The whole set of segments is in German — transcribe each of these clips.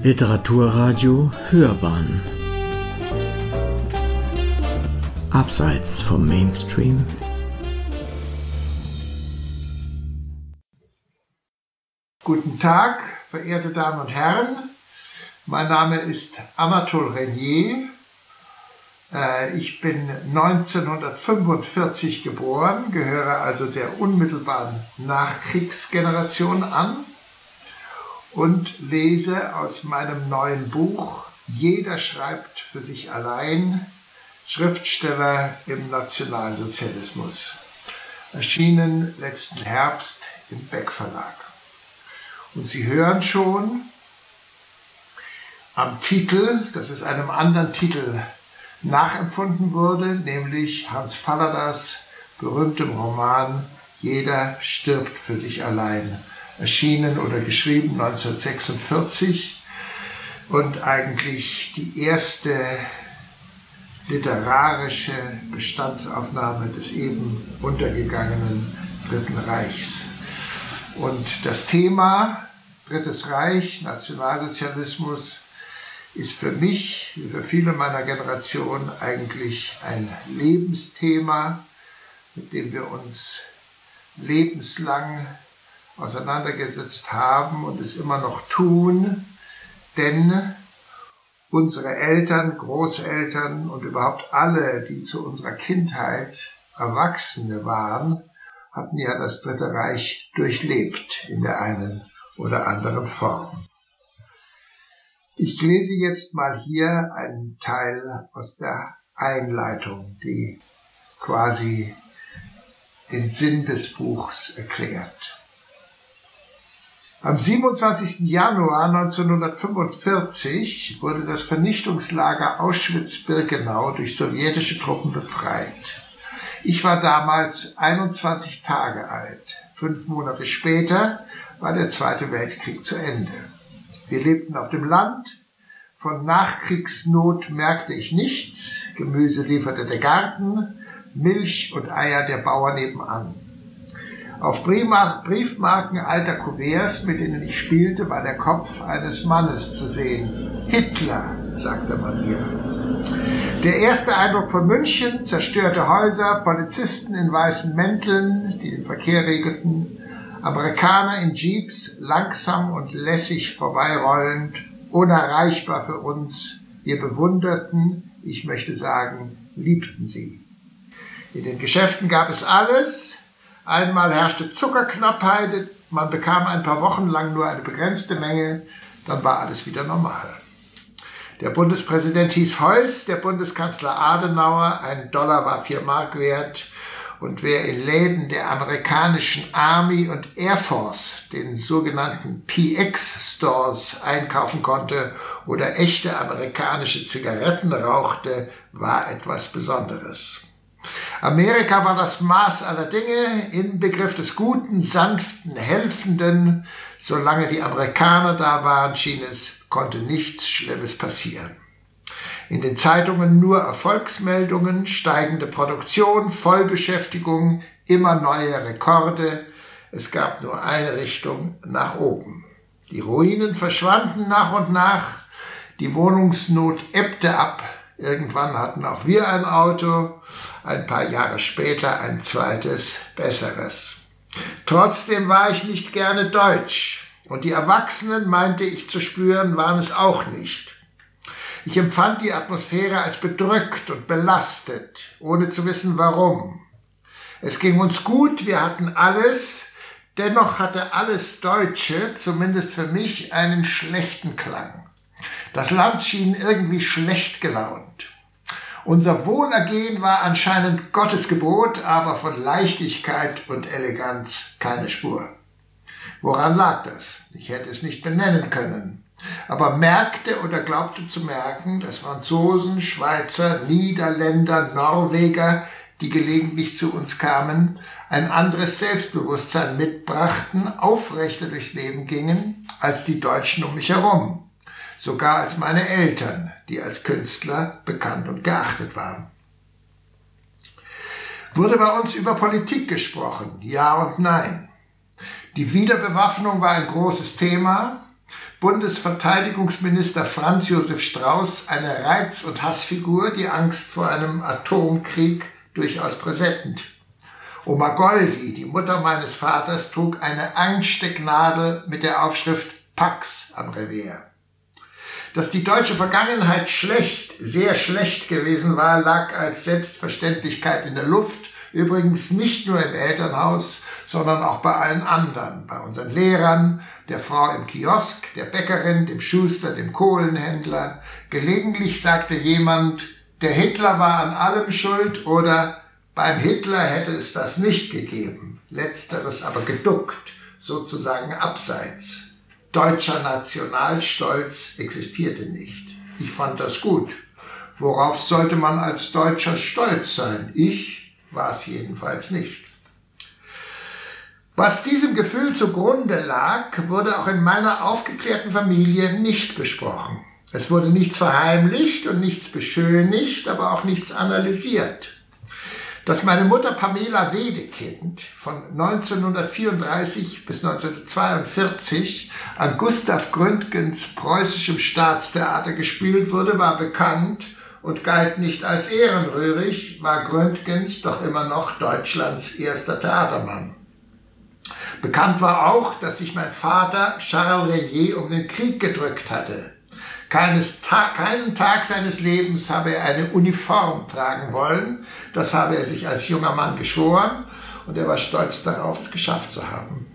Literaturradio Hörbahn Abseits vom Mainstream Guten Tag, verehrte Damen und Herren. Mein Name ist Anatole Renier. Äh, ich bin 1945 geboren, gehöre also der unmittelbaren Nachkriegsgeneration an und lese aus meinem neuen Buch Jeder schreibt für sich allein Schriftsteller im Nationalsozialismus, erschienen letzten Herbst im Beck Verlag. Und Sie hören schon am Titel, dass es einem anderen Titel nachempfunden wurde, nämlich Hans Falladas berühmtem Roman Jeder stirbt für sich allein erschienen oder geschrieben 1946 und eigentlich die erste literarische Bestandsaufnahme des eben untergegangenen Dritten Reichs. Und das Thema Drittes Reich, Nationalsozialismus, ist für mich, wie für viele meiner Generation, eigentlich ein Lebensthema, mit dem wir uns lebenslang auseinandergesetzt haben und es immer noch tun, denn unsere Eltern, Großeltern und überhaupt alle, die zu unserer Kindheit Erwachsene waren, hatten ja das Dritte Reich durchlebt in der einen oder anderen Form. Ich lese jetzt mal hier einen Teil aus der Einleitung, die quasi den Sinn des Buchs erklärt. Am 27. Januar 1945 wurde das Vernichtungslager Auschwitz-Birkenau durch sowjetische Truppen befreit. Ich war damals 21 Tage alt. Fünf Monate später war der Zweite Weltkrieg zu Ende. Wir lebten auf dem Land. Von Nachkriegsnot merkte ich nichts. Gemüse lieferte der Garten, Milch und Eier der Bauer nebenan. Auf Briefmarken alter Kuverts, mit denen ich spielte, war der Kopf eines Mannes zu sehen. Hitler, sagte man mir. Der erste Eindruck von München, zerstörte Häuser, Polizisten in weißen Mänteln, die den Verkehr regelten, Amerikaner in Jeeps, langsam und lässig vorbeirollend, unerreichbar für uns. Wir bewunderten, ich möchte sagen, liebten sie. In den Geschäften gab es alles, Einmal herrschte Zuckerknappheit, man bekam ein paar Wochen lang nur eine begrenzte Menge, dann war alles wieder normal. Der Bundespräsident hieß Heuss, der Bundeskanzler Adenauer, ein Dollar war vier Mark wert. Und wer in Läden der amerikanischen Army und Air Force, den sogenannten PX Stores, einkaufen konnte oder echte amerikanische Zigaretten rauchte, war etwas Besonderes. Amerika war das Maß aller Dinge, Inbegriff des Guten, Sanften, Helfenden. Solange die Amerikaner da waren, schien es, konnte nichts Schlimmes passieren. In den Zeitungen nur Erfolgsmeldungen, steigende Produktion, Vollbeschäftigung, immer neue Rekorde. Es gab nur eine Richtung nach oben. Die Ruinen verschwanden nach und nach, die Wohnungsnot ebbte ab, Irgendwann hatten auch wir ein Auto, ein paar Jahre später ein zweites, besseres. Trotzdem war ich nicht gerne deutsch und die Erwachsenen, meinte ich zu spüren, waren es auch nicht. Ich empfand die Atmosphäre als bedrückt und belastet, ohne zu wissen warum. Es ging uns gut, wir hatten alles, dennoch hatte alles Deutsche, zumindest für mich, einen schlechten Klang. Das Land schien irgendwie schlecht gelaunt. Unser Wohlergehen war anscheinend Gottes Gebot, aber von Leichtigkeit und Eleganz keine Spur. Woran lag das? Ich hätte es nicht benennen können, aber merkte oder glaubte zu merken, dass Franzosen, Schweizer, Niederländer, Norweger, die gelegentlich zu uns kamen, ein anderes Selbstbewusstsein mitbrachten, aufrechter durchs Leben gingen als die Deutschen um mich herum sogar als meine Eltern, die als Künstler bekannt und geachtet waren. Wurde bei uns über Politik gesprochen, ja und nein. Die Wiederbewaffnung war ein großes Thema. Bundesverteidigungsminister Franz Josef Strauß eine Reiz- und Hassfigur, die Angst vor einem Atomkrieg durchaus präsent. Oma Goldi, die Mutter meines Vaters, trug eine Angststecknadel mit der Aufschrift Pax am Revier. Dass die deutsche Vergangenheit schlecht, sehr schlecht gewesen war, lag als Selbstverständlichkeit in der Luft, übrigens nicht nur im Elternhaus, sondern auch bei allen anderen, bei unseren Lehrern, der Frau im Kiosk, der Bäckerin, dem Schuster, dem Kohlenhändler. Gelegentlich sagte jemand, der Hitler war an allem schuld oder beim Hitler hätte es das nicht gegeben. Letzteres aber geduckt, sozusagen abseits. Deutscher Nationalstolz existierte nicht. Ich fand das gut. Worauf sollte man als Deutscher stolz sein? Ich war es jedenfalls nicht. Was diesem Gefühl zugrunde lag, wurde auch in meiner aufgeklärten Familie nicht besprochen. Es wurde nichts verheimlicht und nichts beschönigt, aber auch nichts analysiert. Dass meine Mutter Pamela Wedekind von 1934 bis 1942 an Gustav Gründgens preußischem Staatstheater gespielt wurde, war bekannt und galt nicht als ehrenrührig, war Gründgens doch immer noch Deutschlands erster Theatermann. Bekannt war auch, dass sich mein Vater Charles Renier um den Krieg gedrückt hatte. Keines Ta keinen Tag seines Lebens habe er eine Uniform tragen wollen. Das habe er sich als junger Mann geschworen und er war stolz darauf, es geschafft zu haben.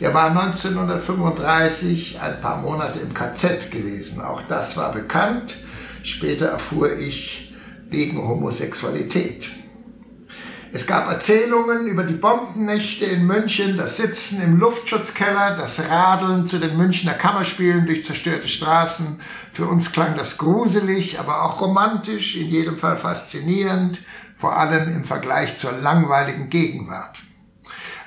Er war 1935 ein paar Monate im KZ gewesen. Auch das war bekannt. Später erfuhr ich wegen Homosexualität. Es gab Erzählungen über die Bombennächte in München, das Sitzen im Luftschutzkeller, das Radeln zu den Münchner Kammerspielen durch zerstörte Straßen. Für uns klang das gruselig, aber auch romantisch, in jedem Fall faszinierend, vor allem im Vergleich zur langweiligen Gegenwart.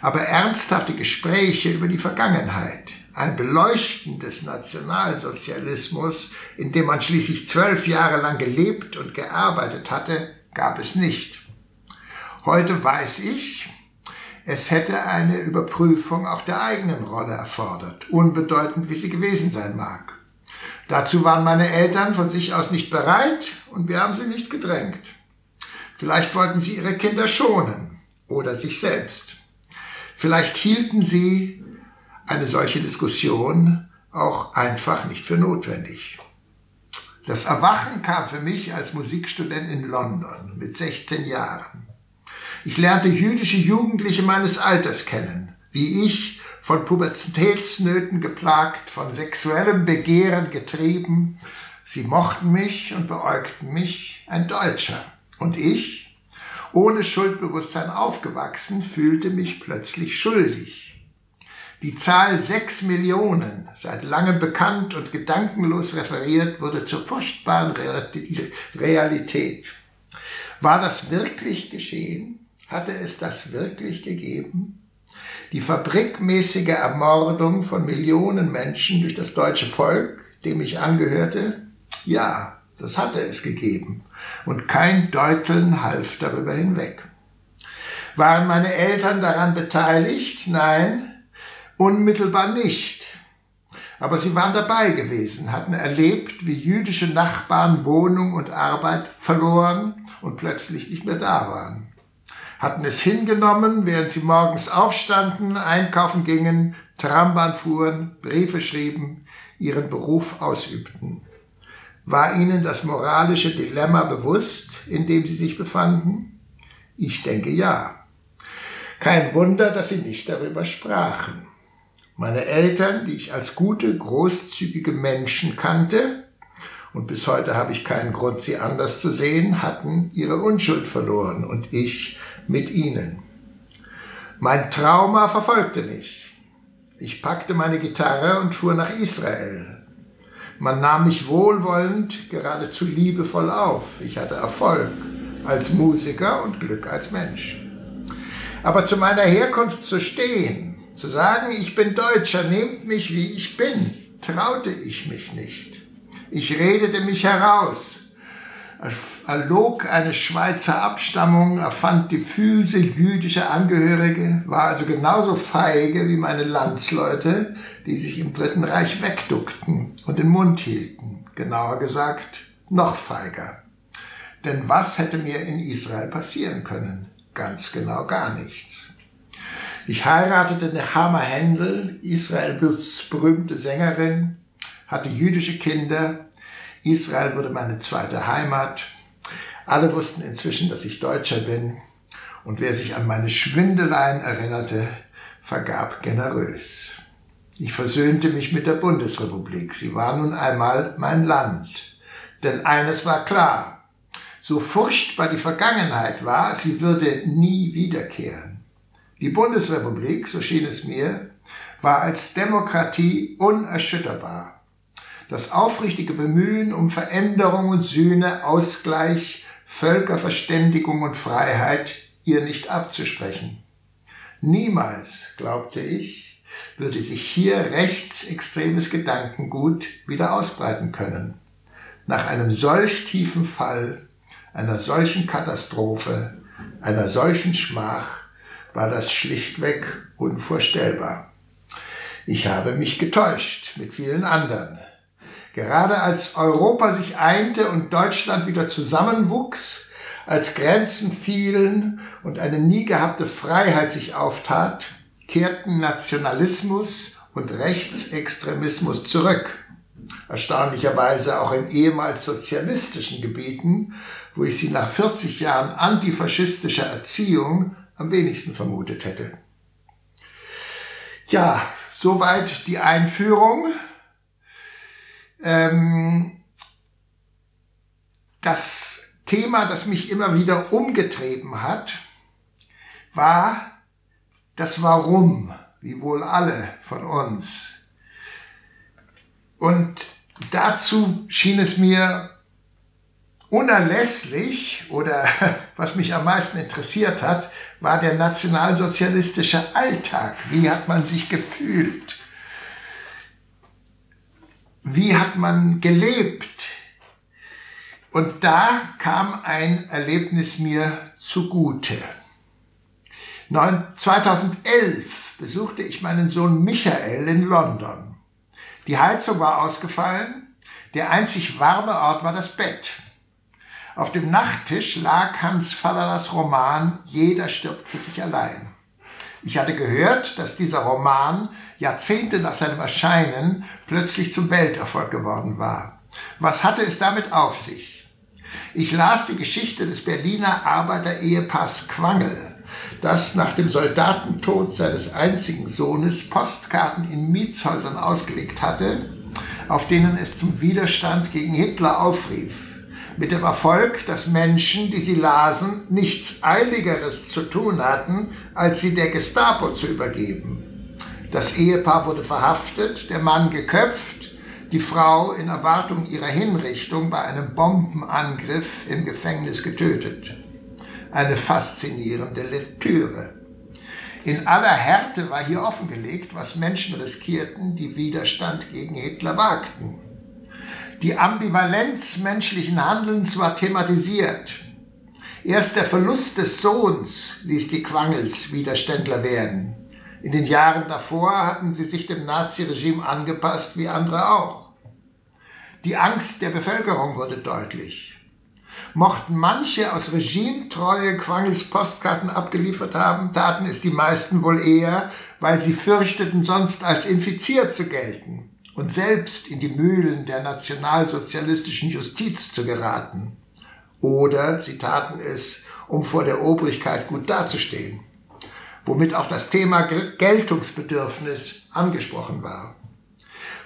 Aber ernsthafte Gespräche über die Vergangenheit, ein Beleuchten des Nationalsozialismus, in dem man schließlich zwölf Jahre lang gelebt und gearbeitet hatte, gab es nicht. Heute weiß ich, es hätte eine Überprüfung auch der eigenen Rolle erfordert, unbedeutend wie sie gewesen sein mag. Dazu waren meine Eltern von sich aus nicht bereit und wir haben sie nicht gedrängt. Vielleicht wollten sie ihre Kinder schonen oder sich selbst. Vielleicht hielten sie eine solche Diskussion auch einfach nicht für notwendig. Das Erwachen kam für mich als Musikstudent in London mit 16 Jahren. Ich lernte jüdische Jugendliche meines Alters kennen, wie ich, von Pubertätsnöten geplagt, von sexuellem Begehren getrieben. Sie mochten mich und beäugten mich, ein Deutscher. Und ich, ohne Schuldbewusstsein aufgewachsen, fühlte mich plötzlich schuldig. Die Zahl sechs Millionen, seit langem bekannt und gedankenlos referiert, wurde zur furchtbaren Realität. War das wirklich geschehen? Hatte es das wirklich gegeben? Die fabrikmäßige Ermordung von Millionen Menschen durch das deutsche Volk, dem ich angehörte? Ja, das hatte es gegeben. Und kein Deuteln half darüber hinweg. Waren meine Eltern daran beteiligt? Nein, unmittelbar nicht. Aber sie waren dabei gewesen, hatten erlebt, wie jüdische Nachbarn Wohnung und Arbeit verloren und plötzlich nicht mehr da waren hatten es hingenommen, während sie morgens aufstanden, einkaufen gingen, Trambahn fuhren, Briefe schrieben, ihren Beruf ausübten. War ihnen das moralische Dilemma bewusst, in dem sie sich befanden? Ich denke ja. Kein Wunder, dass sie nicht darüber sprachen. Meine Eltern, die ich als gute, großzügige Menschen kannte, und bis heute habe ich keinen Grund, sie anders zu sehen, hatten ihre Unschuld verloren und ich mit ihnen. Mein Trauma verfolgte mich. Ich packte meine Gitarre und fuhr nach Israel. Man nahm mich wohlwollend, geradezu liebevoll auf. Ich hatte Erfolg als Musiker und Glück als Mensch. Aber zu meiner Herkunft zu stehen, zu sagen, ich bin Deutscher, nehmt mich wie ich bin, traute ich mich nicht. Ich redete mich heraus, Er log eine Schweizer Abstammung, erfand die Füße jüdischer Angehörige, war also genauso feige wie meine Landsleute, die sich im Dritten Reich wegduckten und den Mund hielten. Genauer gesagt, noch feiger. Denn was hätte mir in Israel passieren können? Ganz genau gar nichts. Ich heiratete Nechama Händel, Israels berühmte Sängerin, hatte jüdische Kinder. Israel wurde meine zweite Heimat. Alle wussten inzwischen, dass ich Deutscher bin. Und wer sich an meine Schwindeleien erinnerte, vergab generös. Ich versöhnte mich mit der Bundesrepublik. Sie war nun einmal mein Land. Denn eines war klar. So furchtbar die Vergangenheit war, sie würde nie wiederkehren. Die Bundesrepublik, so schien es mir, war als Demokratie unerschütterbar. Das aufrichtige Bemühen um Veränderung und Sühne, Ausgleich, Völkerverständigung und Freiheit ihr nicht abzusprechen. Niemals, glaubte ich, würde sich hier rechtsextremes Gedankengut wieder ausbreiten können. Nach einem solch tiefen Fall, einer solchen Katastrophe, einer solchen Schmach war das schlichtweg unvorstellbar. Ich habe mich getäuscht mit vielen anderen. Gerade als Europa sich einte und Deutschland wieder zusammenwuchs, als Grenzen fielen und eine nie gehabte Freiheit sich auftat, kehrten Nationalismus und Rechtsextremismus zurück. Erstaunlicherweise auch in ehemals sozialistischen Gebieten, wo ich sie nach 40 Jahren antifaschistischer Erziehung am wenigsten vermutet hätte. Ja, soweit die Einführung. Ähm, das Thema, das mich immer wieder umgetrieben hat, war das Warum, wie wohl alle von uns. Und dazu schien es mir unerlässlich oder was mich am meisten interessiert hat, war der nationalsozialistische Alltag. Wie hat man sich gefühlt? Wie hat man gelebt? Und da kam ein Erlebnis mir zugute. 2011 besuchte ich meinen Sohn Michael in London. Die Heizung war ausgefallen, der einzig warme Ort war das Bett. Auf dem Nachttisch lag Hans Falladas Roman Jeder stirbt für sich allein. Ich hatte gehört, dass dieser Roman Jahrzehnte nach seinem Erscheinen plötzlich zum Welterfolg geworden war. Was hatte es damit auf sich? Ich las die Geschichte des Berliner Arbeiterehepaars Quangel, das nach dem Soldatentod seines einzigen Sohnes Postkarten in Mietshäusern ausgelegt hatte, auf denen es zum Widerstand gegen Hitler aufrief mit dem Erfolg, dass Menschen, die sie lasen, nichts Eiligeres zu tun hatten, als sie der Gestapo zu übergeben. Das Ehepaar wurde verhaftet, der Mann geköpft, die Frau in Erwartung ihrer Hinrichtung bei einem Bombenangriff im Gefängnis getötet. Eine faszinierende Lektüre. In aller Härte war hier offengelegt, was Menschen riskierten, die Widerstand gegen Hitler wagten. Die Ambivalenz menschlichen Handelns war thematisiert. Erst der Verlust des Sohns ließ die Quangels Widerständler werden. In den Jahren davor hatten sie sich dem Naziregime angepasst, wie andere auch. Die Angst der Bevölkerung wurde deutlich. Mochten manche aus Regimetreue Quangels Postkarten abgeliefert haben, taten es die meisten wohl eher, weil sie fürchteten, sonst als infiziert zu gelten und selbst in die Mühlen der nationalsozialistischen Justiz zu geraten. Oder sie taten es, um vor der Obrigkeit gut dazustehen, womit auch das Thema Geltungsbedürfnis angesprochen war.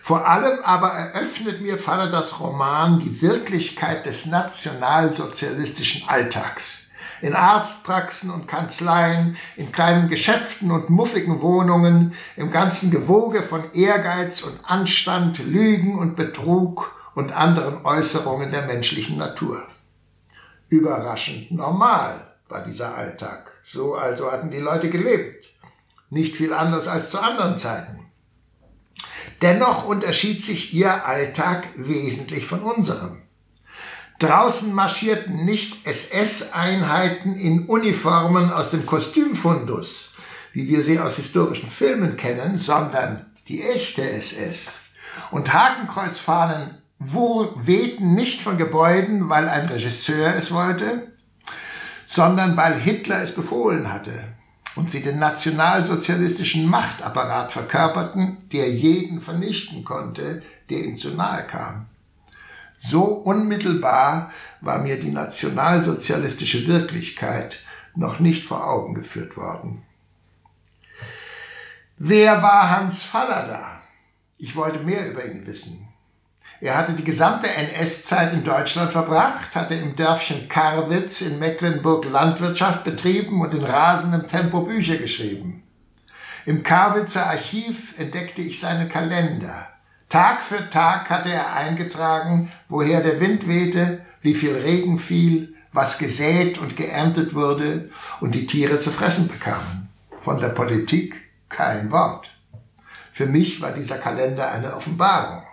Vor allem aber eröffnet mir Faradas Roman die Wirklichkeit des nationalsozialistischen Alltags in Arztpraxen und Kanzleien, in kleinen Geschäften und muffigen Wohnungen, im ganzen Gewoge von Ehrgeiz und Anstand, Lügen und Betrug und anderen Äußerungen der menschlichen Natur. Überraschend normal war dieser Alltag. So also hatten die Leute gelebt. Nicht viel anders als zu anderen Zeiten. Dennoch unterschied sich ihr Alltag wesentlich von unserem. Draußen marschierten nicht SS-Einheiten in Uniformen aus dem Kostümfundus, wie wir sie aus historischen Filmen kennen, sondern die echte SS. Und Hakenkreuzfahnen wo wehten nicht von Gebäuden, weil ein Regisseur es wollte, sondern weil Hitler es befohlen hatte und sie den nationalsozialistischen Machtapparat verkörperten, der jeden vernichten konnte, der ihm zu nahe kam. So unmittelbar war mir die nationalsozialistische Wirklichkeit noch nicht vor Augen geführt worden. Wer war Hans Fallada? Ich wollte mehr über ihn wissen. Er hatte die gesamte NS-Zeit in Deutschland verbracht, hatte im Dörfchen Karwitz in Mecklenburg Landwirtschaft betrieben und in rasendem Tempo Bücher geschrieben. Im Karwitzer Archiv entdeckte ich seinen Kalender. Tag für Tag hatte er eingetragen, woher der Wind wehte, wie viel Regen fiel, was gesät und geerntet wurde und die Tiere zu fressen bekamen. Von der Politik kein Wort. Für mich war dieser Kalender eine Offenbarung.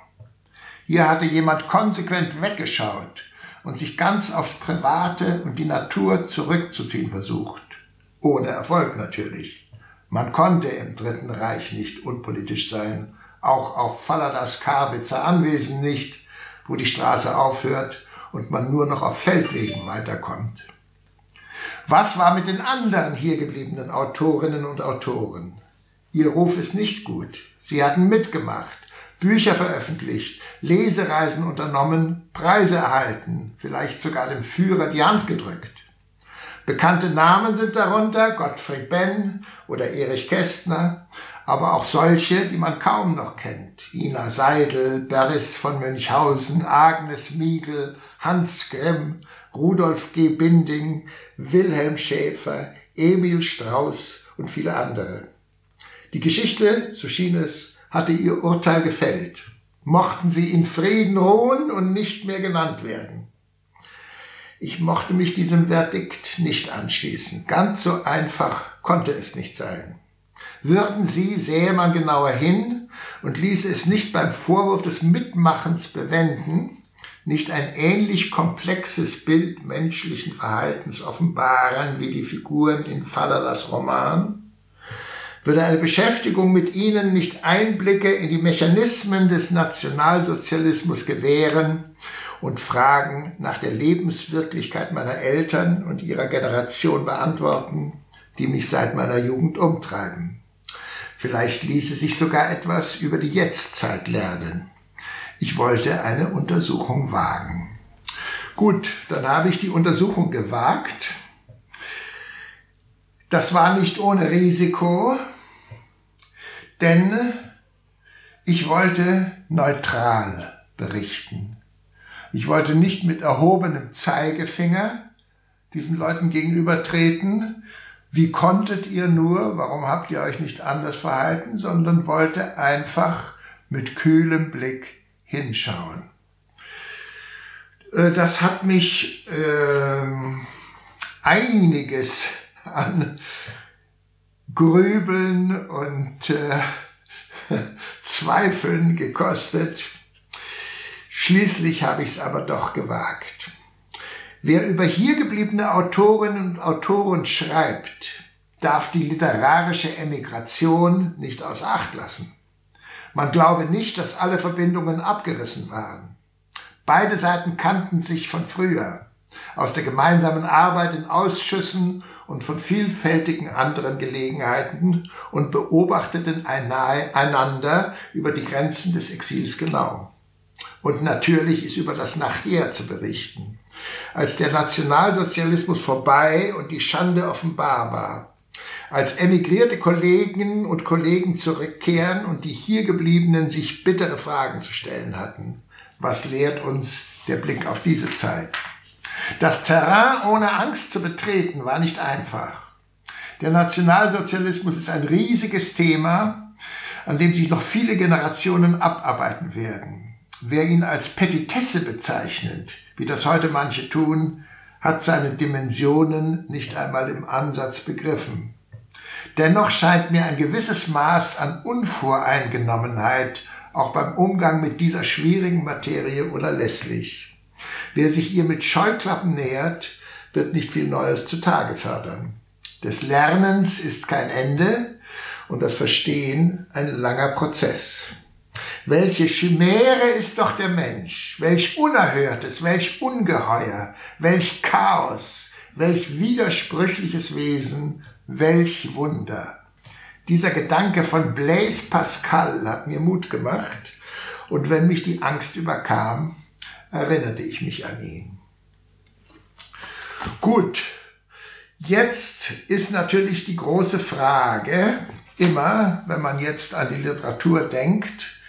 Hier hatte jemand konsequent weggeschaut und sich ganz aufs Private und die Natur zurückzuziehen versucht. Ohne Erfolg natürlich. Man konnte im Dritten Reich nicht unpolitisch sein auch auf Falladas Karwitzer Anwesen nicht, wo die Straße aufhört und man nur noch auf Feldwegen weiterkommt. Was war mit den anderen hier gebliebenen Autorinnen und Autoren? Ihr Ruf ist nicht gut. Sie hatten mitgemacht, Bücher veröffentlicht, Lesereisen unternommen, Preise erhalten, vielleicht sogar dem Führer die Hand gedrückt. Bekannte Namen sind darunter Gottfried Benn oder Erich Kästner, aber auch solche, die man kaum noch kennt. Ina Seidel, Beris von Münchhausen, Agnes Miegel, Hans Grimm, Rudolf G. Binding, Wilhelm Schäfer, Emil Strauß und viele andere. Die Geschichte, so schien es, hatte ihr Urteil gefällt. Mochten sie in Frieden ruhen und nicht mehr genannt werden. Ich mochte mich diesem Verdikt nicht anschließen. Ganz so einfach konnte es nicht sein. Würden sie, sähe man genauer hin und ließe es nicht beim Vorwurf des Mitmachens bewenden, nicht ein ähnlich komplexes Bild menschlichen Verhaltens offenbaren wie die Figuren in Falladas Roman? Würde eine Beschäftigung mit ihnen nicht Einblicke in die Mechanismen des Nationalsozialismus gewähren und Fragen nach der Lebenswirklichkeit meiner Eltern und ihrer Generation beantworten, die mich seit meiner Jugend umtreiben? Vielleicht ließe sich sogar etwas über die Jetztzeit lernen. Ich wollte eine Untersuchung wagen. Gut, dann habe ich die Untersuchung gewagt. Das war nicht ohne Risiko, denn ich wollte neutral berichten. Ich wollte nicht mit erhobenem Zeigefinger diesen Leuten gegenübertreten, wie konntet ihr nur, warum habt ihr euch nicht anders verhalten, sondern wollte einfach mit kühlem Blick hinschauen. Äh, das hat mich äh, einiges an Grübeln und äh, Zweifeln gekostet. Schließlich habe ich es aber doch gewagt. Wer über hier gebliebene Autorinnen und Autoren schreibt, darf die literarische Emigration nicht aus Acht lassen. Man glaube nicht, dass alle Verbindungen abgerissen waren. Beide Seiten kannten sich von früher, aus der gemeinsamen Arbeit in Ausschüssen und von vielfältigen anderen Gelegenheiten und beobachteten einander über die Grenzen des Exils genau. Und natürlich ist über das Nachher zu berichten als der Nationalsozialismus vorbei und die Schande offenbar war, als emigrierte Kolleginnen und Kollegen zurückkehren und die hier gebliebenen sich bittere Fragen zu stellen hatten. Was lehrt uns der Blick auf diese Zeit? Das Terrain ohne Angst zu betreten war nicht einfach. Der Nationalsozialismus ist ein riesiges Thema, an dem sich noch viele Generationen abarbeiten werden. Wer ihn als Petitesse bezeichnet, wie das heute manche tun, hat seine Dimensionen nicht einmal im Ansatz begriffen. Dennoch scheint mir ein gewisses Maß an Unvoreingenommenheit auch beim Umgang mit dieser schwierigen Materie unerlässlich. Wer sich ihr mit Scheuklappen nähert, wird nicht viel Neues zutage fördern. Des Lernens ist kein Ende und das Verstehen ein langer Prozess. Welche Chimäre ist doch der Mensch, welch Unerhörtes, welch Ungeheuer, welch Chaos, welch widersprüchliches Wesen, welch Wunder. Dieser Gedanke von Blaise Pascal hat mir Mut gemacht und wenn mich die Angst überkam, erinnerte ich mich an ihn. Gut, jetzt ist natürlich die große Frage, immer, wenn man jetzt an die Literatur denkt,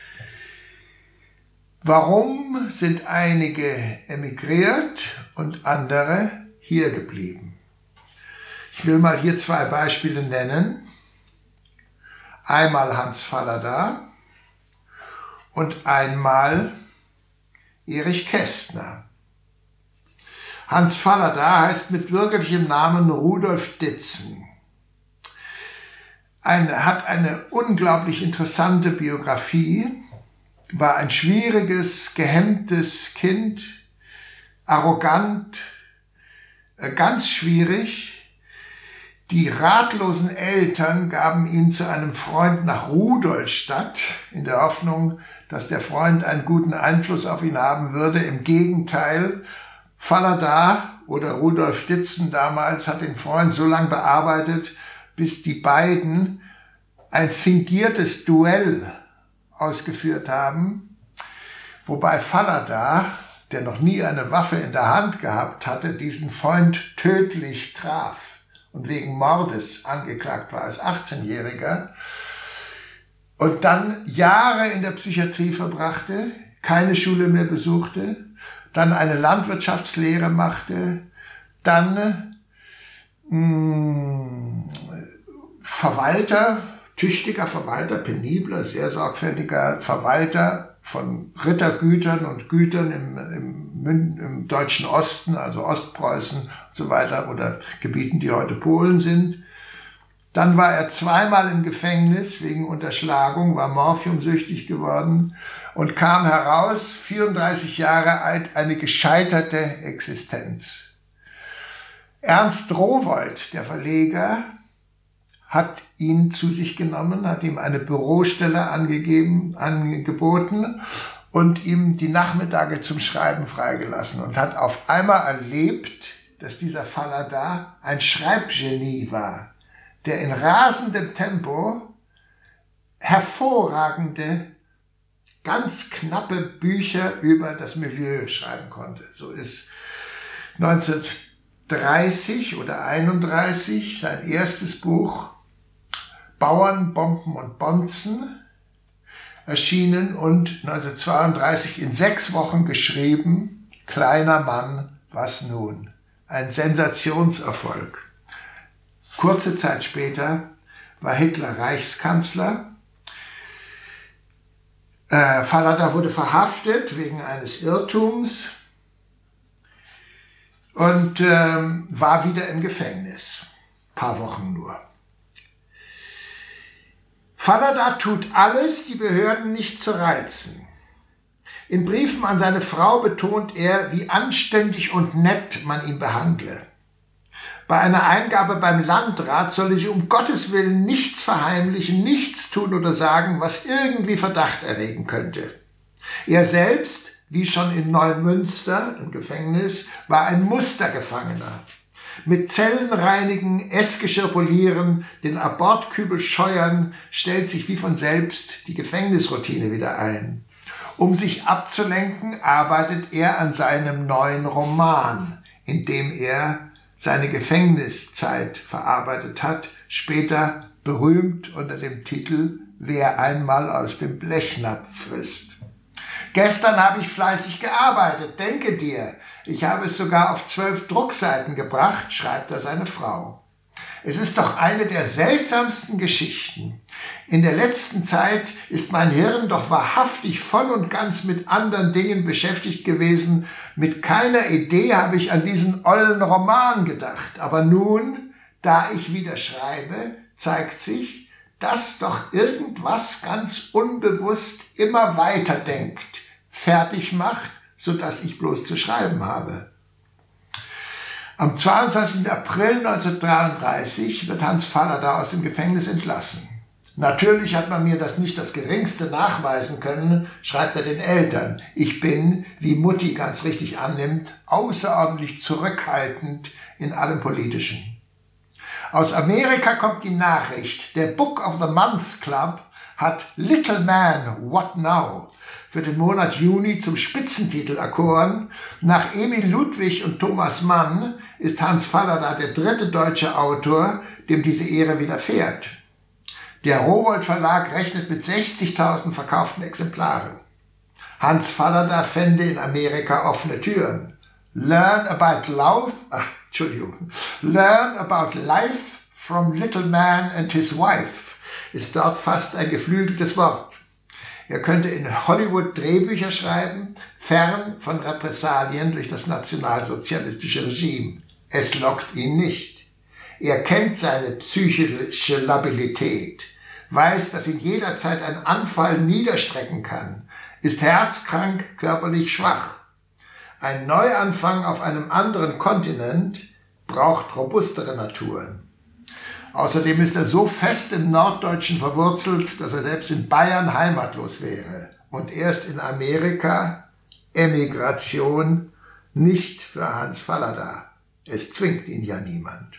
warum sind einige emigriert und andere hier geblieben? Ich will mal hier zwei Beispiele nennen. Einmal Hans Fallada und einmal Erich Kästner. Hans Fallada heißt mit bürgerlichem Namen Rudolf Ditzen. Ein, hat eine unglaublich interessante Biografie, war ein schwieriges, gehemmtes Kind, arrogant, äh, ganz schwierig. Die ratlosen Eltern gaben ihn zu einem Freund nach Rudolstadt in der Hoffnung, dass der Freund einen guten Einfluss auf ihn haben würde. Im Gegenteil, Fallada oder Rudolf Ditzen damals hat den Freund so lange bearbeitet, bis die beiden ein fingiertes Duell ausgeführt haben, wobei Fallada, der noch nie eine Waffe in der Hand gehabt hatte, diesen Freund tödlich traf und wegen Mordes angeklagt war als 18-Jähriger und dann Jahre in der Psychiatrie verbrachte, keine Schule mehr besuchte, dann eine Landwirtschaftslehre machte, dann mh, hm, Verwalter, tüchtiger Verwalter, penibler, sehr sorgfältiger Verwalter von Rittergütern und Gütern im, im, im deutschen Osten, also Ostpreußen und so weiter oder Gebieten, die heute Polen sind. Dann war er zweimal im Gefängnis wegen Unterschlagung, war morphiumsüchtig geworden und kam heraus, 34 Jahre alt, eine gescheiterte Existenz. Ernst Rowold, der Verleger, hat ihn zu sich genommen, hat ihm eine Bürostelle angegeben, angeboten und ihm die Nachmittage zum Schreiben freigelassen und hat auf einmal erlebt, dass dieser Falada ein Schreibgenie war, der in rasendem Tempo hervorragende ganz knappe Bücher über das Milieu schreiben konnte. So ist 1930 oder 31 sein erstes Buch Bauern, Bomben und Bonzen erschienen und 1932 in sechs Wochen geschrieben, Kleiner Mann, was nun? Ein Sensationserfolg. Kurze Zeit später war Hitler Reichskanzler äh, Fallada wurde verhaftet wegen eines Irrtums und ähm, war wieder im Gefängnis. Paar Wochen nur. Fallada tut alles, die Behörden nicht zu reizen. In Briefen an seine Frau betont er, wie anständig und nett man ihn behandle. Bei einer Eingabe beim Landrat solle sie um Gottes Willen nichts verheimlichen, nichts tun oder sagen, was irgendwie Verdacht erregen könnte. Er selbst, wie schon in Neumünster im Gefängnis, war ein Mustergefangener. Mit Zellen reinigen, Essgeschirr polieren, den Abortkübel scheuern, stellt sich wie von selbst die Gefängnisroutine wieder ein. Um sich abzulenken, arbeitet er an seinem neuen Roman, in dem er seine Gefängniszeit verarbeitet hat, später berühmt unter dem Titel Wer einmal aus dem Blechnapf frisst. Gestern habe ich fleißig gearbeitet, denke dir. Ich habe es sogar auf zwölf Druckseiten gebracht, schreibt er seine Frau. Es ist doch eine der seltsamsten Geschichten. In der letzten Zeit ist mein Hirn doch wahrhaftig voll und ganz mit anderen Dingen beschäftigt gewesen. Mit keiner Idee habe ich an diesen ollen Roman gedacht. Aber nun, da ich wieder schreibe, zeigt sich, dass doch irgendwas ganz unbewusst immer weiter denkt, fertig macht, so dass ich bloß zu schreiben habe. Am 22. April 1933 wird Hans Fallada aus dem Gefängnis entlassen. Natürlich hat man mir das nicht das geringste nachweisen können, schreibt er den Eltern. Ich bin, wie Mutti ganz richtig annimmt, außerordentlich zurückhaltend in allem Politischen. Aus Amerika kommt die Nachricht, der Book of the Month Club hat Little Man, What Now für den Monat Juni zum Spitzentitel erkoren. Nach Emil Ludwig und Thomas Mann ist Hans Fallada der dritte deutsche Autor, dem diese Ehre widerfährt. Der Rowold Verlag rechnet mit 60.000 verkauften Exemplaren. Hans Fallada fände in Amerika offene Türen. Learn about love, ach, Entschuldigung, Learn about life from Little Man and his wife ist dort fast ein geflügeltes Wort. Er könnte in Hollywood Drehbücher schreiben, fern von Repressalien durch das nationalsozialistische Regime. Es lockt ihn nicht. Er kennt seine psychische Labilität weiß, dass ihn jederzeit ein Anfall niederstrecken kann, ist herzkrank, körperlich schwach. Ein Neuanfang auf einem anderen Kontinent braucht robustere Naturen. Außerdem ist er so fest im Norddeutschen verwurzelt, dass er selbst in Bayern heimatlos wäre und erst in Amerika Emigration nicht für Hans Fallada. Es zwingt ihn ja niemand.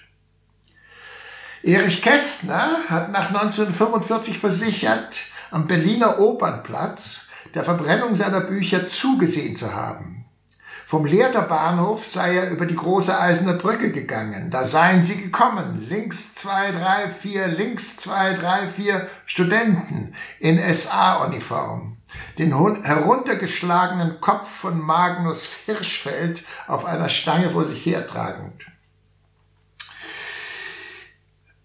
Erich Kästner hat nach 1945 versichert, am Berliner Opernplatz der Verbrennung seiner Bücher zugesehen zu haben. Vom Lehrter Bahnhof sei er über die große eiserne Brücke gegangen. Da seien sie gekommen. Links zwei, drei, vier, links zwei, drei, vier Studenten in SA-Uniform. Den heruntergeschlagenen Kopf von Magnus Hirschfeld auf einer Stange vor sich hertragend.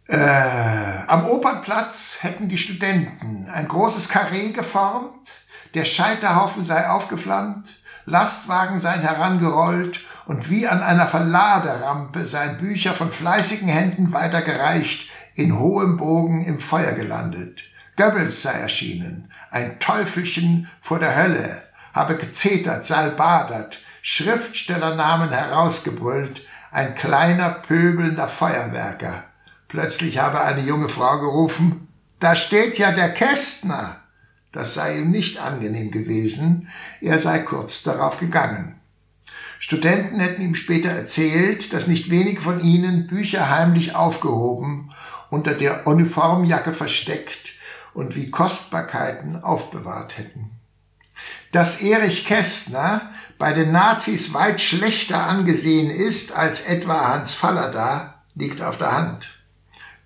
Äh, am Opernplatz hätten die Studenten ein großes Karree geformt, der Scheiterhaufen sei aufgeflammt, Lastwagen seien herangerollt und wie an einer Verladerampe seien Bücher von fleißigen Händen weitergereicht, in hohem Bogen im Feuer gelandet. Goebbels sei erschienen, ein Teufelchen vor der Hölle, habe gezetert, salbadert, Schriftstellernamen herausgebrüllt, ein kleiner pöbelnder Feuerwerker. Plötzlich habe eine junge Frau gerufen, da steht ja der Kästner. Das sei ihm nicht angenehm gewesen, er sei kurz darauf gegangen. Studenten hätten ihm später erzählt, dass nicht wenige von ihnen Bücher heimlich aufgehoben, unter der Uniformjacke versteckt und wie Kostbarkeiten aufbewahrt hätten. Dass Erich Kästner bei den Nazis weit schlechter angesehen ist als etwa Hans Fallada, liegt auf der Hand.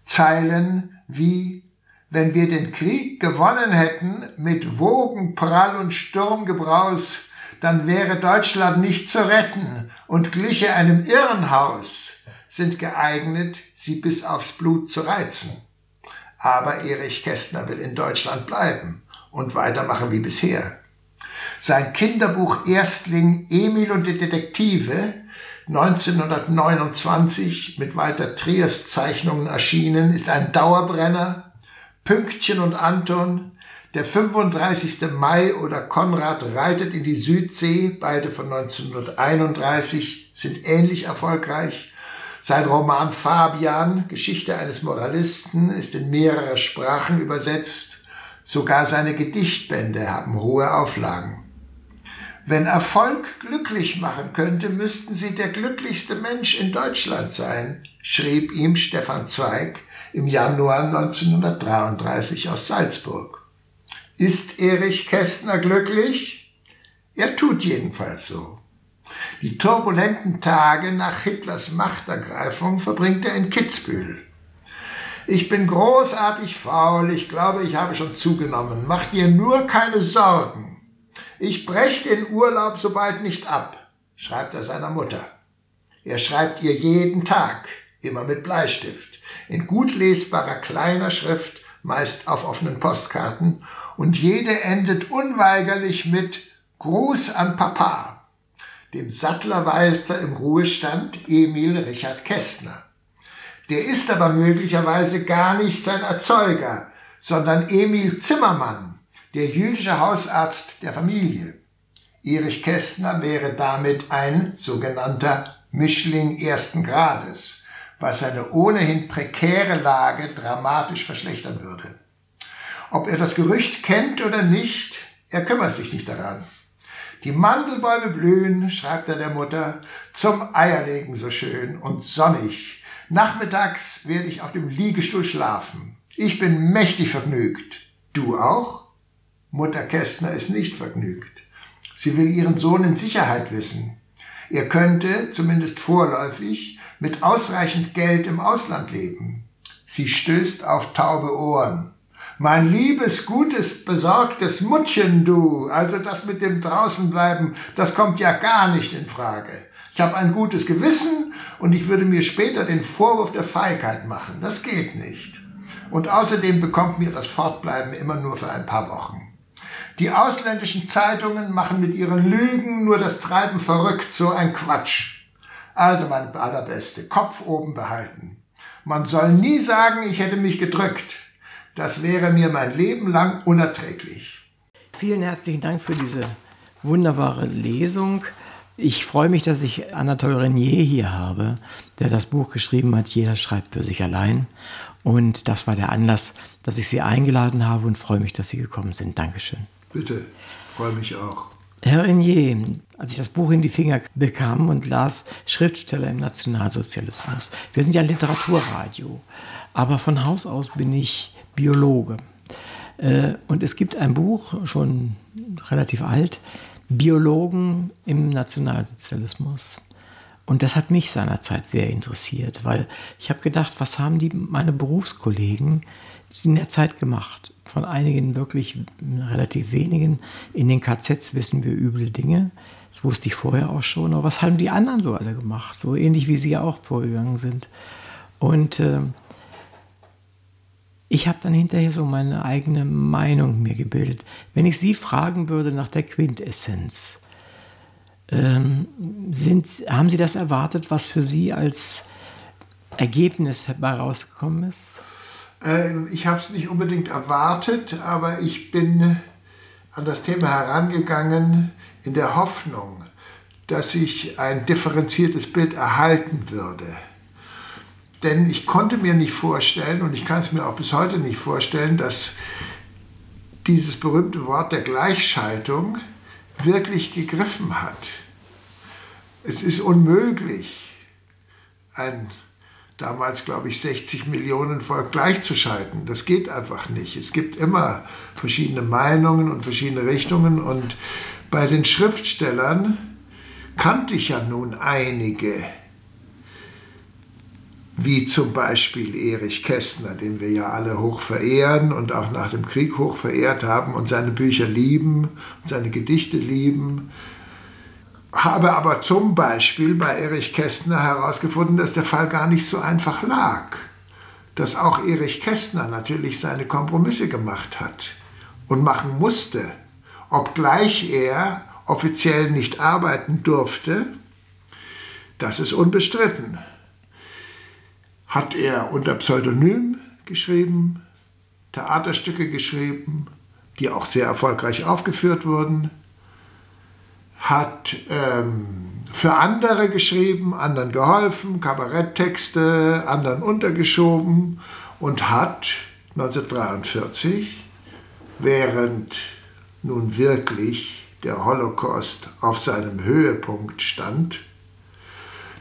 Zeilen wie wenn wir den Krieg gewonnen hätten mit Wogenprall und Sturmgebraus, dann wäre Deutschland nicht zu retten und gliche einem Irrenhaus, sind geeignet, sie bis aufs Blut zu reizen. Aber Erich Kästner will in Deutschland bleiben und weitermachen wie bisher. Sein Kinderbuch Erstling Emil und die Detektive 1929 mit Walter Triers Zeichnungen erschienen, ist ein Dauerbrenner. Pünktchen und Anton, der 35. Mai oder Konrad reitet in die Südsee, beide von 1931, sind ähnlich erfolgreich. Sein Roman Fabian, Geschichte eines Moralisten, ist in mehrere Sprachen übersetzt. Sogar seine Gedichtbände haben hohe Auflagen. Wenn Erfolg glücklich machen könnte, müssten Sie der glücklichste Mensch in Deutschland sein, schrieb ihm Stefan Zweig im Januar 1933 aus Salzburg. Ist Erich Kästner glücklich? Er tut jedenfalls so. Die turbulenten Tage nach Hitlers Machtergreifung verbringt er in Kitzbühel. Ich bin großartig faul, ich glaube, ich habe schon zugenommen. Mach dir nur keine Sorgen. Ich brech den Urlaub so bald nicht ab, schreibt er seiner Mutter. Er schreibt ihr jeden Tag, immer mit Bleistift, in gut lesbarer kleiner Schrift, meist auf offenen Postkarten, und jede endet unweigerlich mit Gruß an Papa, dem Sattlermeister im Ruhestand Emil Richard Kästner. Der ist aber möglicherweise gar nicht sein Erzeuger, sondern Emil Zimmermann, der jüdische Hausarzt der Familie. Erich Kästner wäre damit ein sogenannter Mischling ersten Grades, was seine ohnehin prekäre Lage dramatisch verschlechtern würde. Ob er das Gerücht kennt oder nicht, er kümmert sich nicht daran. Die Mandelbäume blühen, schreibt er der Mutter, zum Eierlegen so schön und sonnig. Nachmittags werde ich auf dem Liegestuhl schlafen. Ich bin mächtig vergnügt. Du auch? Mutter Kästner ist nicht vergnügt. Sie will ihren Sohn in Sicherheit wissen. Er könnte, zumindest vorläufig, mit ausreichend Geld im Ausland leben. Sie stößt auf taube Ohren. Mein liebes, gutes, besorgtes Muttchen, du, also das mit dem draußenbleiben, das kommt ja gar nicht in Frage. Ich habe ein gutes Gewissen und ich würde mir später den Vorwurf der Feigheit machen. Das geht nicht. Und außerdem bekommt mir das Fortbleiben immer nur für ein paar Wochen. Die ausländischen Zeitungen machen mit ihren Lügen nur das Treiben verrückt, so ein Quatsch. Also, mein allerbeste, Kopf oben behalten. Man soll nie sagen, ich hätte mich gedrückt. Das wäre mir mein Leben lang unerträglich. Vielen herzlichen Dank für diese wunderbare Lesung. Ich freue mich, dass ich Anatole Renier hier habe, der das Buch geschrieben hat, Jeder schreibt für sich allein. Und das war der Anlass, dass ich Sie eingeladen habe und freue mich, dass Sie gekommen sind. Dankeschön. Bitte, freue mich auch. Herr Renier, als ich das Buch in die Finger bekam und las Schriftsteller im Nationalsozialismus. Wir sind ja Literaturradio, aber von Haus aus bin ich Biologe. Äh, und es gibt ein Buch, schon relativ alt, Biologen im Nationalsozialismus. Und das hat mich seinerzeit sehr interessiert, weil ich habe gedacht, was haben die meine Berufskollegen in der Zeit gemacht? Von einigen wirklich relativ wenigen. In den KZs wissen wir üble Dinge. Das wusste ich vorher auch schon. Aber was haben die anderen so alle gemacht? So ähnlich wie sie ja auch vorgegangen sind. Und äh, ich habe dann hinterher so meine eigene Meinung mir gebildet. Wenn ich Sie fragen würde nach der Quintessenz, ähm, sind, haben Sie das erwartet, was für Sie als Ergebnis herausgekommen ist? Ähm, ich habe es nicht unbedingt erwartet, aber ich bin an das Thema herangegangen in der Hoffnung, dass ich ein differenziertes Bild erhalten würde. Denn ich konnte mir nicht vorstellen, und ich kann es mir auch bis heute nicht vorstellen, dass dieses berühmte Wort der Gleichschaltung wirklich gegriffen hat. Es ist unmöglich, ein damals, glaube ich, 60 Millionen Volk gleichzuschalten. Das geht einfach nicht. Es gibt immer verschiedene Meinungen und verschiedene Richtungen. Und bei den Schriftstellern kannte ich ja nun einige, wie zum Beispiel Erich Kästner, den wir ja alle hoch verehren und auch nach dem Krieg hoch verehrt haben und seine Bücher lieben und seine Gedichte lieben. Habe aber zum Beispiel bei Erich Kästner herausgefunden, dass der Fall gar nicht so einfach lag. Dass auch Erich Kästner natürlich seine Kompromisse gemacht hat und machen musste, obgleich er offiziell nicht arbeiten durfte, das ist unbestritten. Hat er unter Pseudonym geschrieben, Theaterstücke geschrieben, die auch sehr erfolgreich aufgeführt wurden, hat ähm, für andere geschrieben, anderen geholfen, Kabaretttexte, anderen untergeschoben und hat 1943, während nun wirklich der Holocaust auf seinem Höhepunkt stand,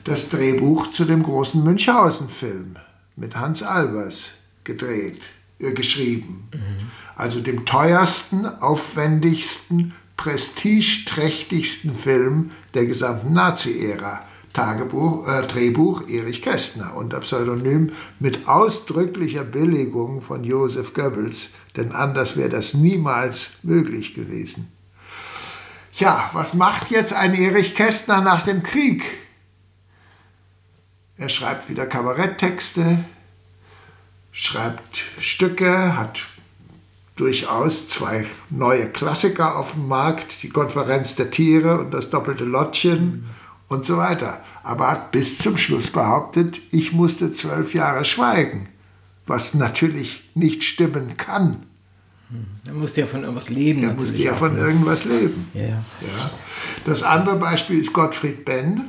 das Drehbuch zu dem großen Münchhausen-Film mit Hans Albers gedreht, äh, geschrieben. Mhm. Also dem teuersten, aufwendigsten, prestigeträchtigsten Film der gesamten Nazi-Ära. Tagebuch, äh, Drehbuch Erich Kästner unter Pseudonym mit ausdrücklicher Billigung von Josef Goebbels, denn anders wäre das niemals möglich gewesen. Ja, was macht jetzt ein Erich Kästner nach dem Krieg? Er schreibt wieder Kabaretttexte, schreibt Stücke, hat durchaus zwei neue Klassiker auf dem Markt, die Konferenz der Tiere und das doppelte Lottchen und so weiter. Aber hat bis zum Schluss behauptet, ich musste zwölf Jahre schweigen, was natürlich nicht stimmen kann. Er musste ja von irgendwas leben. Er musste ja von ne? irgendwas leben. Ja. ja. Das andere Beispiel ist Gottfried Benn.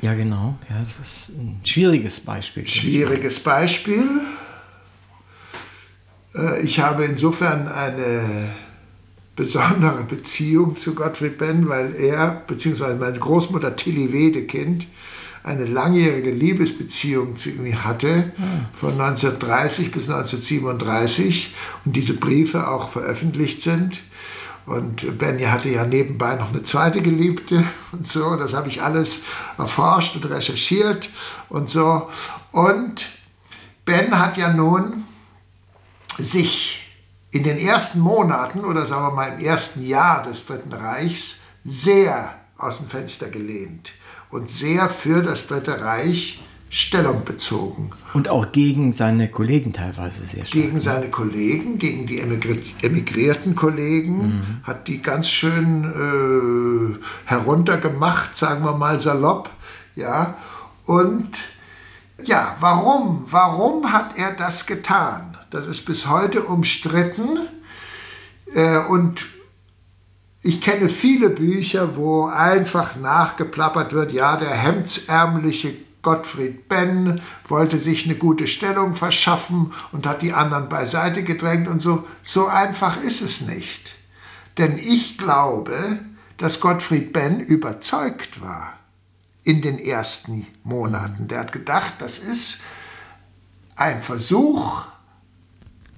Ja, genau. Ja, das ist ein schwieriges Beispiel. Schwieriges Beispiel. Äh, ich habe insofern eine besondere Beziehung zu Gottfried Benn, weil er, beziehungsweise meine Großmutter Tilly Wedekind, eine langjährige Liebesbeziehung zu ihm hatte, von 1930 bis 1937 und diese Briefe auch veröffentlicht sind. Und Benny hatte ja nebenbei noch eine zweite Geliebte und so. Das habe ich alles erforscht und recherchiert und so. Und Ben hat ja nun sich in den ersten Monaten oder sagen wir mal im ersten Jahr des Dritten Reichs sehr aus dem Fenster gelehnt und sehr für das Dritte Reich Stellung bezogen. Und auch gegen seine Kollegen teilweise sehr stark. Gegen ne? seine Kollegen, gegen die emigrierten Kollegen, mhm. hat die ganz schön äh, heruntergemacht, sagen wir mal salopp. Ja, und ja, warum? Warum hat er das getan? Das ist bis heute umstritten. Äh, und ich kenne viele Bücher, wo einfach nachgeplappert wird, ja, der hemdsärmliche Gottfried Benn wollte sich eine gute Stellung verschaffen und hat die anderen beiseite gedrängt und so. So einfach ist es nicht. Denn ich glaube, dass Gottfried Benn überzeugt war in den ersten Monaten. Der hat gedacht, das ist ein Versuch,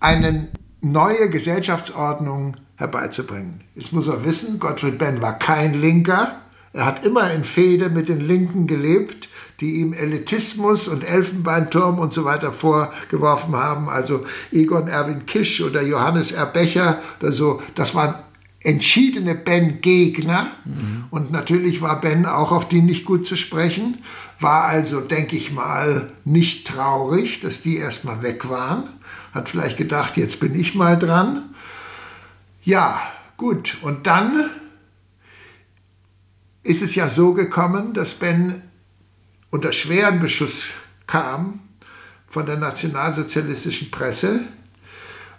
eine neue Gesellschaftsordnung herbeizubringen. Jetzt muss man wissen, Gottfried Benn war kein Linker. Er hat immer in Fehde mit den Linken gelebt, die ihm Elitismus und Elfenbeinturm und so weiter vorgeworfen haben. Also Egon Erwin Kisch oder Johannes R. Becher oder so. Das waren entschiedene Ben-Gegner. Mhm. Und natürlich war Ben auch auf die nicht gut zu sprechen. War also, denke ich mal, nicht traurig, dass die erstmal weg waren. Hat vielleicht gedacht, jetzt bin ich mal dran. Ja, gut. Und dann ist es ja so gekommen, dass Ben unter schweren Beschuss kam von der nationalsozialistischen Presse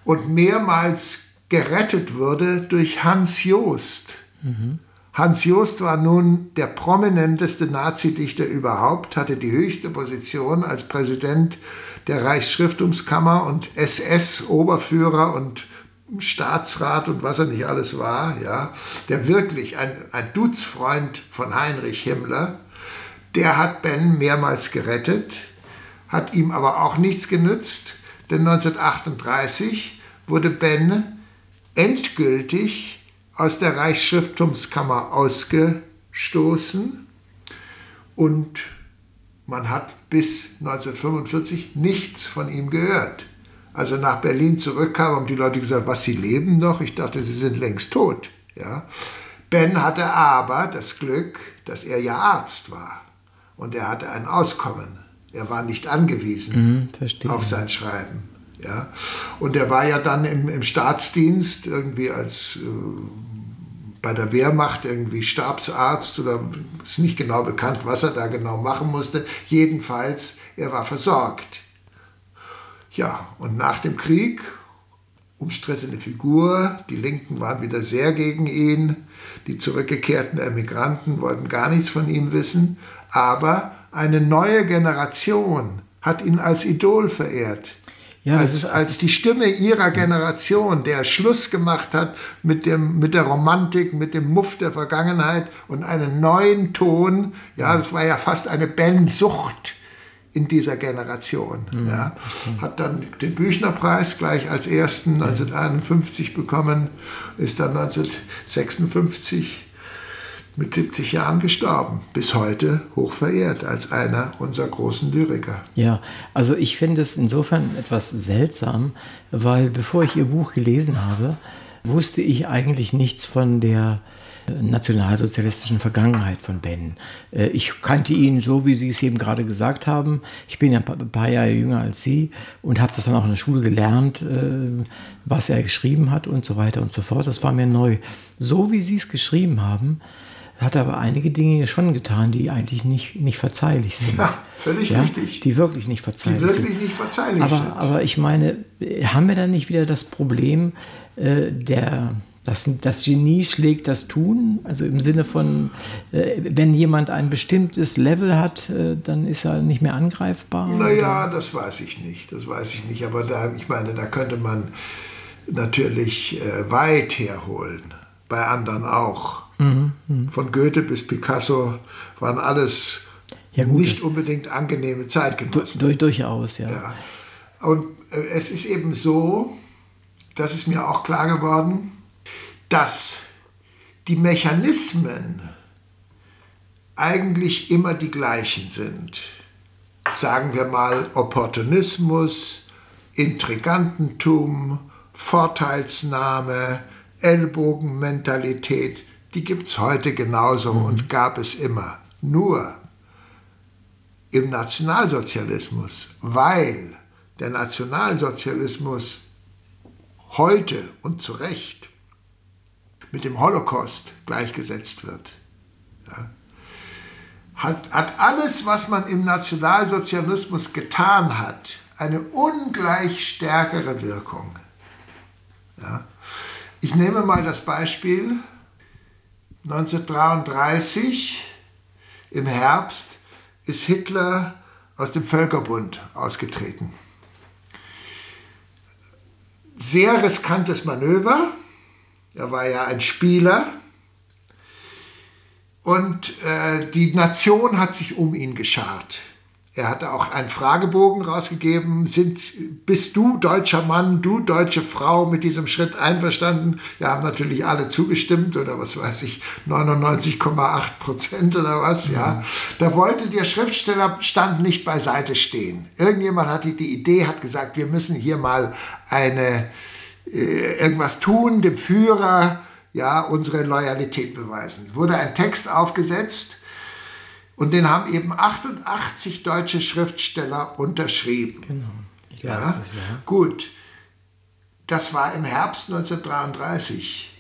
und mehrmals gerettet wurde durch Hans Joost. Mhm. Hans Joost war nun der prominenteste Nazi-Dichter überhaupt, hatte die höchste Position als Präsident der Reichsschriftungskammer und SS-Oberführer und Staatsrat und was er nicht alles war, ja, der wirklich ein, ein Duzfreund von Heinrich Himmler, der hat Ben mehrmals gerettet, hat ihm aber auch nichts genützt, denn 1938 wurde Ben endgültig aus der Reichsschrifttumskammer ausgestoßen und man hat bis 1945 nichts von ihm gehört. Als er nach Berlin zurückkam, haben die Leute gesagt, was, Sie leben noch? Ich dachte, Sie sind längst tot. Ja. Ben hatte aber das Glück, dass er ja Arzt war und er hatte ein Auskommen. Er war nicht angewiesen mhm, auf sein Schreiben. Ja. Und er war ja dann im, im Staatsdienst irgendwie als äh, bei der Wehrmacht irgendwie Stabsarzt oder ist nicht genau bekannt, was er da genau machen musste. Jedenfalls, er war versorgt. Ja, und nach dem Krieg, umstrittene Figur, die Linken waren wieder sehr gegen ihn, die zurückgekehrten Emigranten wollten gar nichts von ihm wissen, aber eine neue Generation hat ihn als Idol verehrt. Ja, als, als die Stimme ihrer Generation, der Schluss gemacht hat mit, dem, mit der Romantik, mit dem Muff der Vergangenheit und einen neuen Ton. Ja, das war ja fast eine Bandsucht in dieser Generation. Mhm. Ja. Hat dann den Büchnerpreis gleich als ersten 1951 bekommen, ist dann 1956 mit 70 Jahren gestorben. Bis heute hoch verehrt als einer unserer großen Lyriker. Ja, also ich finde es insofern etwas seltsam, weil bevor ich Ihr Buch gelesen habe, wusste ich eigentlich nichts von der nationalsozialistischen Vergangenheit von Ben. Äh, ich kannte ihn so, wie Sie es eben gerade gesagt haben. Ich bin ja ein paar Jahre jünger als Sie und habe das dann auch in der Schule gelernt, äh, was er geschrieben hat und so weiter und so fort. Das war mir neu. So wie Sie es geschrieben haben, hat aber einige Dinge schon getan, die eigentlich nicht, nicht verzeihlich sind. Ja, völlig ja, richtig. Die wirklich nicht verzeihlich Die wirklich sind. nicht verzeihlich aber, sind. Aber ich meine, haben wir dann nicht wieder das Problem, äh, der, das, das Genie schlägt das Tun? Also im Sinne von, äh, wenn jemand ein bestimmtes Level hat, äh, dann ist er nicht mehr angreifbar? Naja, das weiß ich nicht. Das weiß ich nicht. Aber da, ich meine, da könnte man natürlich äh, weit herholen. Bei anderen auch. Mhm, Von Goethe bis Picasso waren alles Ja, gut, nicht unbedingt angenehme Zeitgenossen. Du, durchaus, ja. Ja. Und äh, es ist eben so, das ist mir auch klar geworden, dass die Mechanismen eigentlich immer die gleichen sind. Sagen wir mal Opportunismus, Intrigantentum, Vorteilsnahme, Ellbogenmentalität, die gibt es heute genauso und gab es immer. Nur im Nationalsozialismus, weil der Nationalsozialismus heute und zu Recht mit dem Holocaust gleichgesetzt wird, ja, hat, hat alles, was man im Nationalsozialismus getan hat, eine ungleich stärkere Wirkung. Ja. Ich nehme mal das Beispiel 1933 im Herbst ist Hitler aus dem Völkerbund ausgetreten. Sehr riskantes Manöver. Er war ja ein Spieler. Und äh, die Nation hat sich um ihn geschart. Er hatte auch einen Fragebogen rausgegeben. Sind, bist du deutscher Mann, du deutsche Frau mit diesem Schritt einverstanden? Ja, haben natürlich alle zugestimmt oder was weiß ich, 99,8 Prozent oder was, ja. Da wollte der Schriftstellerstand nicht beiseite stehen. Irgendjemand hatte die Idee, hat gesagt, wir müssen hier mal eine, irgendwas tun, dem Führer, ja, unsere Loyalität beweisen. Wurde ein Text aufgesetzt, und den haben eben 88 deutsche Schriftsteller unterschrieben. Genau. Ich weiß Ja? das, ja. Gut, das war im Herbst 1933.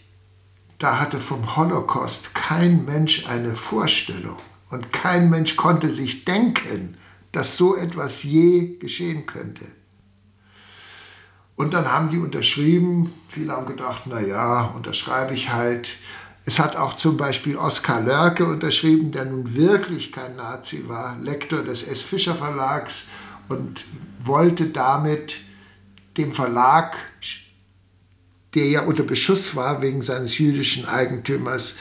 Da hatte vom Holocaust kein Mensch eine Vorstellung. Und kein Mensch konnte sich denken, dass so etwas je geschehen könnte. Und dann haben die unterschrieben. Viele haben gedacht, na ja, unterschreibe ich halt. Es hat auch zum Beispiel Oskar Lörke unterschrieben, der nun wirklich kein Nazi war, Lektor des S. Fischer Verlags und wollte damit dem Verlag, der ja unter Beschuss war wegen seines jüdischen Eigentümers,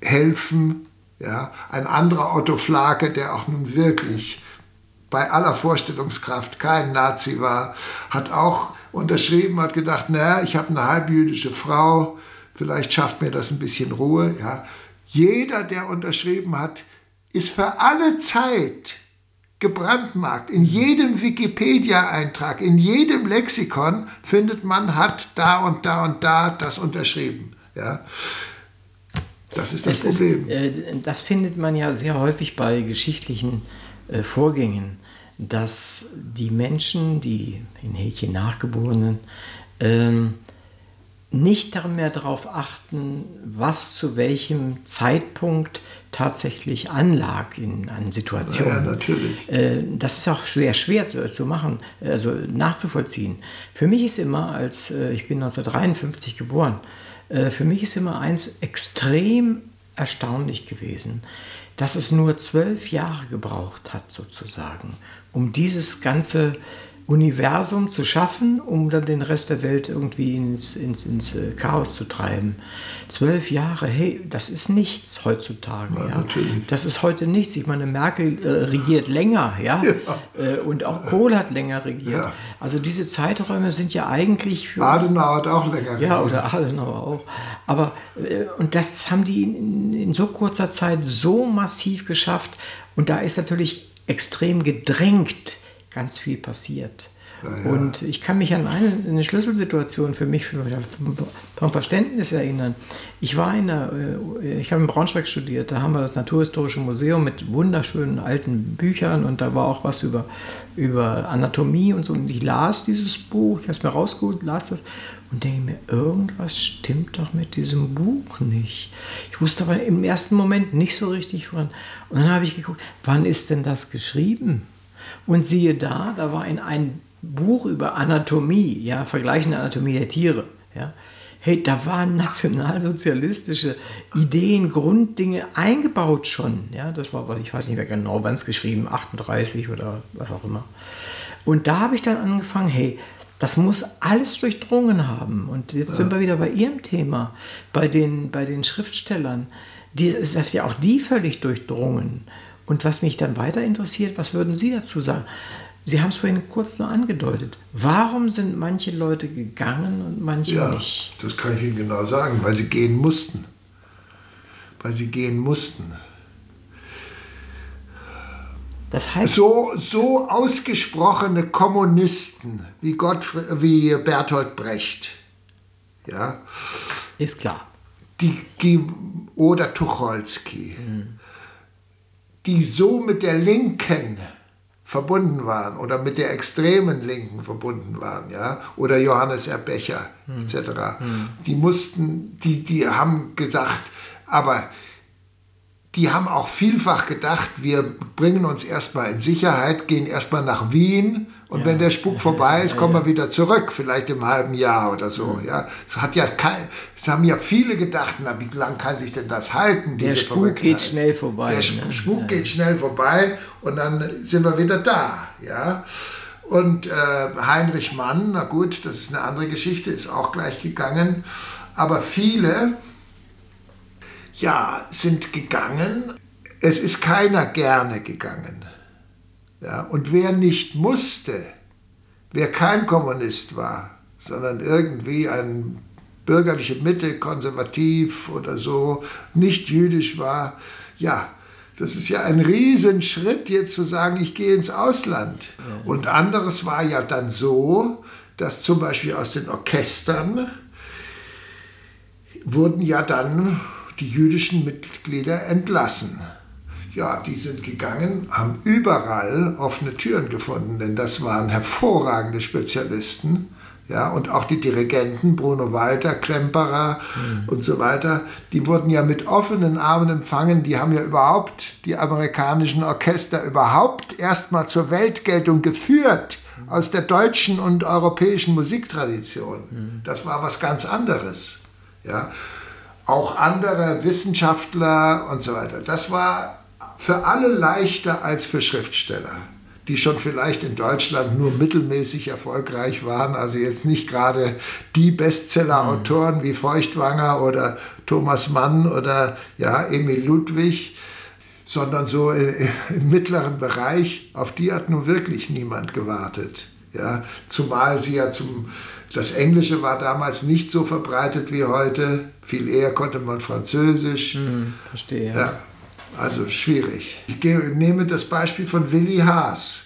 helfen. Ja, ein anderer Otto Flake, der auch nun wirklich bei aller Vorstellungskraft kein Nazi war, hat auch unterschrieben, hat gedacht, naja, ich habe eine halbjüdische Frau, vielleicht schafft mir das ein bisschen Ruhe. Ja. Jeder, der unterschrieben hat, ist für alle Zeit gebrandmarkt. In jedem Wikipedia-Eintrag, in jedem Lexikon findet man, hat da und da und da das unterschrieben. Ja. Das ist das, Das, ist, Problem. äh, das findet man ja sehr häufig bei geschichtlichen äh, Vorgängen, dass die Menschen, die in Häkchen Nachgeborenen, ähm, nicht mehr darauf achten, was zu welchem Zeitpunkt tatsächlich anlag in, an Situationen. Ja, natürlich. Äh, das ist auch schwer, schwer zu- zu machen, also nachzuvollziehen. Für mich ist immer, als äh, ich bin 1953 geboren, äh, für mich ist immer eins extrem erstaunlich gewesen, dass es nur zwölf Jahre gebraucht hat, sozusagen, um dieses ganze Universum zu schaffen, um dann den Rest der Welt irgendwie ins, ins, ins äh, Chaos zu treiben. Zwölf Jahre, hey, das ist nichts heutzutage. Ja, Ja, natürlich. Das ist heute nichts. Ich meine, Merkel äh, regiert länger, ja, Äh, und auch Kohl hat länger regiert. Ja. Also diese Zeiträume sind ja eigentlich für Adenauer hat auch länger ja, geredet. oder Adenauer auch. Aber, äh, und das haben die in, in so kurzer Zeit so massiv geschafft. Und da ist natürlich extrem gedrängt ganz viel passiert. ja. Und ich kann mich an eine, eine Schlüsselsituation für mich für, vom Verständnis erinnern. Ich war in der, äh, ich habe in Braunschweig studiert, da haben wir das Naturhistorische Museum mit wunderschönen alten Büchern und da war auch was über, über Anatomie und so. Und ich las dieses Buch, ich habe es mir rausgeholt, las das und denke mir, irgendwas stimmt doch mit diesem Buch nicht. Ich wusste aber im ersten Moment nicht so richtig woran. Und dann habe ich geguckt, wann ist denn das geschrieben? Und siehe da, da war in ein Buch über Anatomie, ja, vergleichende Anatomie der Tiere, ja. Hey, da waren nationalsozialistische Ideen, Grunddinge eingebaut schon. Ja, das war, ich weiß nicht mehr genau, wann es geschrieben, 38 oder was auch immer. Und da habe ich dann angefangen, hey, das muss alles durchdrungen haben. Und jetzt ja. sind wir wieder bei Ihrem Thema, bei den, bei den Schriftstellern. Die, ist das ja auch die völlig durchdrungen. Und was mich dann weiter interessiert, was würden Sie dazu sagen? Sie haben es vorhin kurz nur angedeutet. Warum sind manche Leute gegangen und manche ja, nicht? Das kann ich Ihnen genau sagen, weil sie gehen mussten. Weil sie gehen mussten. Das heißt, so, so ausgesprochene Kommunisten wie, Gottfried, wie Bertolt Brecht, ja, ist klar. Die, oder Tucholsky, mhm. Die so mit der Linken verbunden waren oder mit der extremen Linken verbunden waren, ja, oder Johannes Erbecher mhm. etc. Mhm. Die mussten, die, die haben gesagt, aber die haben auch vielfach gedacht, wir bringen uns erstmal in Sicherheit, gehen erstmal nach Wien und ja. wenn der Spuk vorbei ist, kommen wir wieder zurück, vielleicht im halben Jahr oder so. Ja, es hat ja kein, es haben ja viele gedacht, na, wie lange kann sich denn das halten? Der Spuk geht schnell vorbei. Der ne? Spuk geht schnell vorbei und dann sind wir wieder da. Ja. Und äh, Heinrich Mann, na gut, das ist eine andere Geschichte, ist auch gleich gegangen. Aber viele, ja, sind gegangen. Es ist keiner gerne gegangen. Ja, und wer nicht musste, wer kein Kommunist war, sondern irgendwie ein bürgerliche Mitte, konservativ oder so, nicht jüdisch war, ja, das ist ja ein Riesenschritt, jetzt zu sagen, ich gehe ins Ausland. Und anderes war ja dann so, dass zum Beispiel aus den Orchestern wurden ja dann die jüdischen Mitglieder entlassen. Ja, die sind gegangen, haben überall offene Türen gefunden, denn das waren hervorragende Spezialisten. Ja, und auch die Dirigenten, Bruno Walter, Klemperer mhm. und so weiter, die wurden ja mit offenen Armen empfangen. Die haben ja überhaupt die amerikanischen Orchester überhaupt erstmal zur Weltgeltung geführt aus der deutschen und europäischen Musiktradition. Mhm. Das war was ganz anderes. Ja auch andere Wissenschaftler und so weiter. Das war für alle leichter als für Schriftsteller, die schon vielleicht in Deutschland nur mittelmäßig erfolgreich waren, also jetzt nicht gerade die Bestseller-Autoren wie Feuchtwanger oder Thomas Mann oder ja, Emil Ludwig, sondern so im mittleren Bereich, auf die hat nun wirklich niemand gewartet. Ja, zumal sie ja zum das Englische war damals nicht so verbreitet wie heute. Viel eher konnte man Französisch. Hm, verstehe. Ja, also schwierig. Ich nehme das Beispiel von Willi Haas.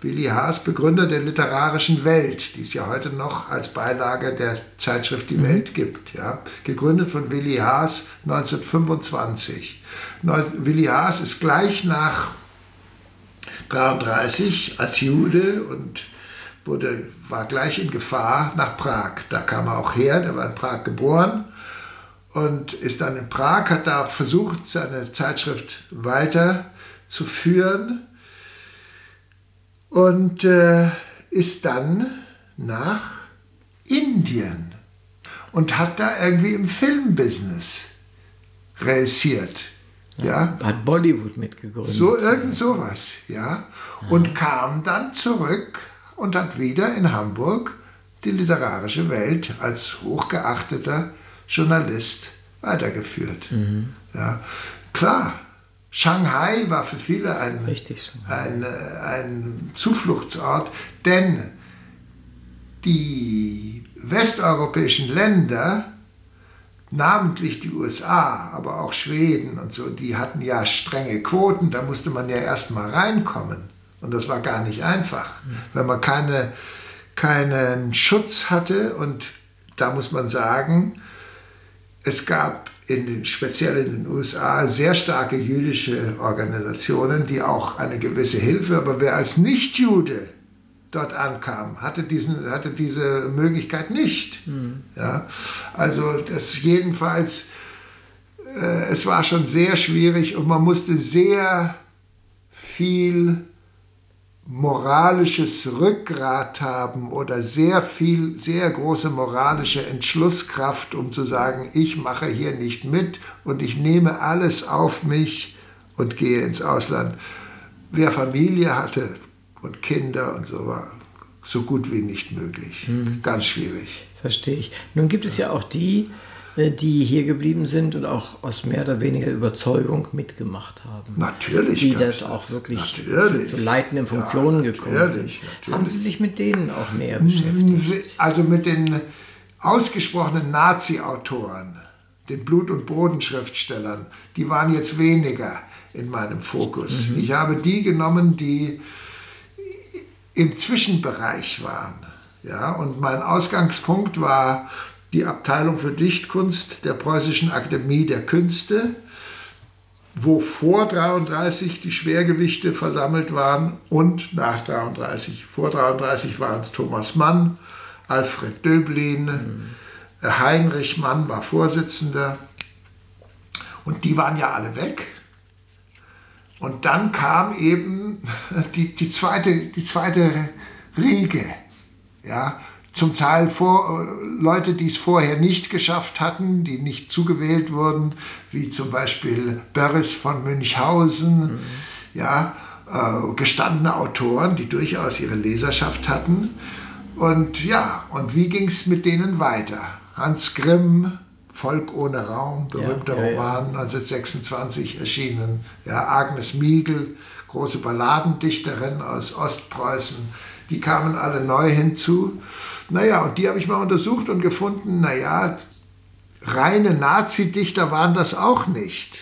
Willi Haas, Begründer der literarischen Welt, die es ja heute noch als Beilage der Zeitschrift Die mhm. Welt gibt. Ja. Gegründet von Willi Haas 1925. Willi Haas ist gleich nach 33 als Jude und wurde, war gleich in Gefahr nach Prag. Da kam er auch her, der war in Prag geboren und ist dann in Prag, hat da versucht, seine Zeitschrift weiterzuführen und äh, ist dann nach Indien und hat da irgendwie im Filmbusiness reüssiert. Ja, ja. Hat Bollywood mitgegründet. So irgend sowas, ja. Und ja. kam dann zurück und hat wieder in Hamburg die literarische Welt als hochgeachteter Journalist weitergeführt. Mhm. Ja, klar, Shanghai war für viele ein, ein, ein Zufluchtsort, denn die westeuropäischen Länder, namentlich die USA, aber auch Schweden und so, die hatten ja strenge Quoten, da musste man ja erstmal reinkommen. Und das war gar nicht einfach. Wenn man keine, keinen Schutz hatte. Und da muss man sagen, es gab in den, speziell in den USA sehr starke jüdische Organisationen, die auch eine gewisse Hilfe, aber wer als Nichtjude dort ankam, hatte, diesen, hatte diese Möglichkeit nicht. Mhm. Ja, also das jedenfalls, äh, es war schon sehr schwierig und man musste sehr viel moralisches Rückgrat haben oder sehr viel, sehr große moralische Entschlusskraft, um zu sagen, ich mache hier nicht mit und ich nehme alles auf mich und gehe ins Ausland. Wer Familie hatte und Kinder und so war, so gut wie nicht möglich. Mhm. Ganz schwierig. Verstehe ich. Nun gibt es ja auch die, die hier geblieben sind und auch aus mehr oder weniger Überzeugung mitgemacht haben. Natürlich. Die dort auch wirklich zu, zu, leitenden Funktionen ja, gekommen sind. Natürlich. Haben Sie sich mit denen auch näher beschäftigt? Also mit den ausgesprochenen Nazi-Autoren, den Blut- und Bodenschriftstellern, die waren jetzt weniger in meinem Fokus. Mhm. Ich habe die genommen, die im Zwischenbereich waren. Ja, und mein Ausgangspunkt war die Abteilung für Dichtkunst der Preußischen Akademie der Künste, wo vor 33 die Schwergewichte versammelt waren und nach 33. Vor 33 waren es Thomas Mann, Alfred Döblin, mhm. Heinrich Mann war Vorsitzender und die waren ja alle weg. Und dann kam eben die, die, zweite, die zweite Riege, ja, zum Teil vor, Leute, die es vorher nicht geschafft hatten, die nicht zugewählt wurden, wie zum Beispiel Börres von Münchhausen, mhm. ja, äh, gestandene Autoren, die durchaus ihre Leserschaft hatten. Und ja, und wie ging es mit denen weiter? Hans Grimm, Volk ohne Raum, berühmter ja, ja, Roman, ja. 1926 erschienen. Ja, Agnes Miegel, große Balladendichterin aus Ostpreußen, die kamen alle neu hinzu. Naja, und die habe ich mal untersucht und gefunden, naja, reine Nazi-Dichter waren das auch nicht,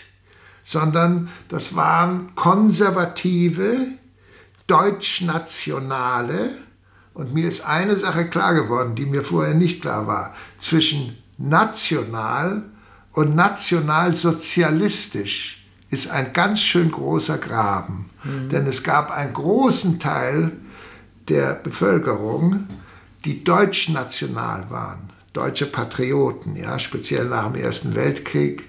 sondern das waren konservative, deutschnationale, und mir ist eine Sache klar geworden, die mir vorher nicht klar war, zwischen national und nationalsozialistisch ist ein ganz schön großer Graben. Mhm. Denn es gab einen großen Teil der Bevölkerung, die deutschnational waren, deutsche Patrioten, ja, speziell nach dem Ersten Weltkrieg,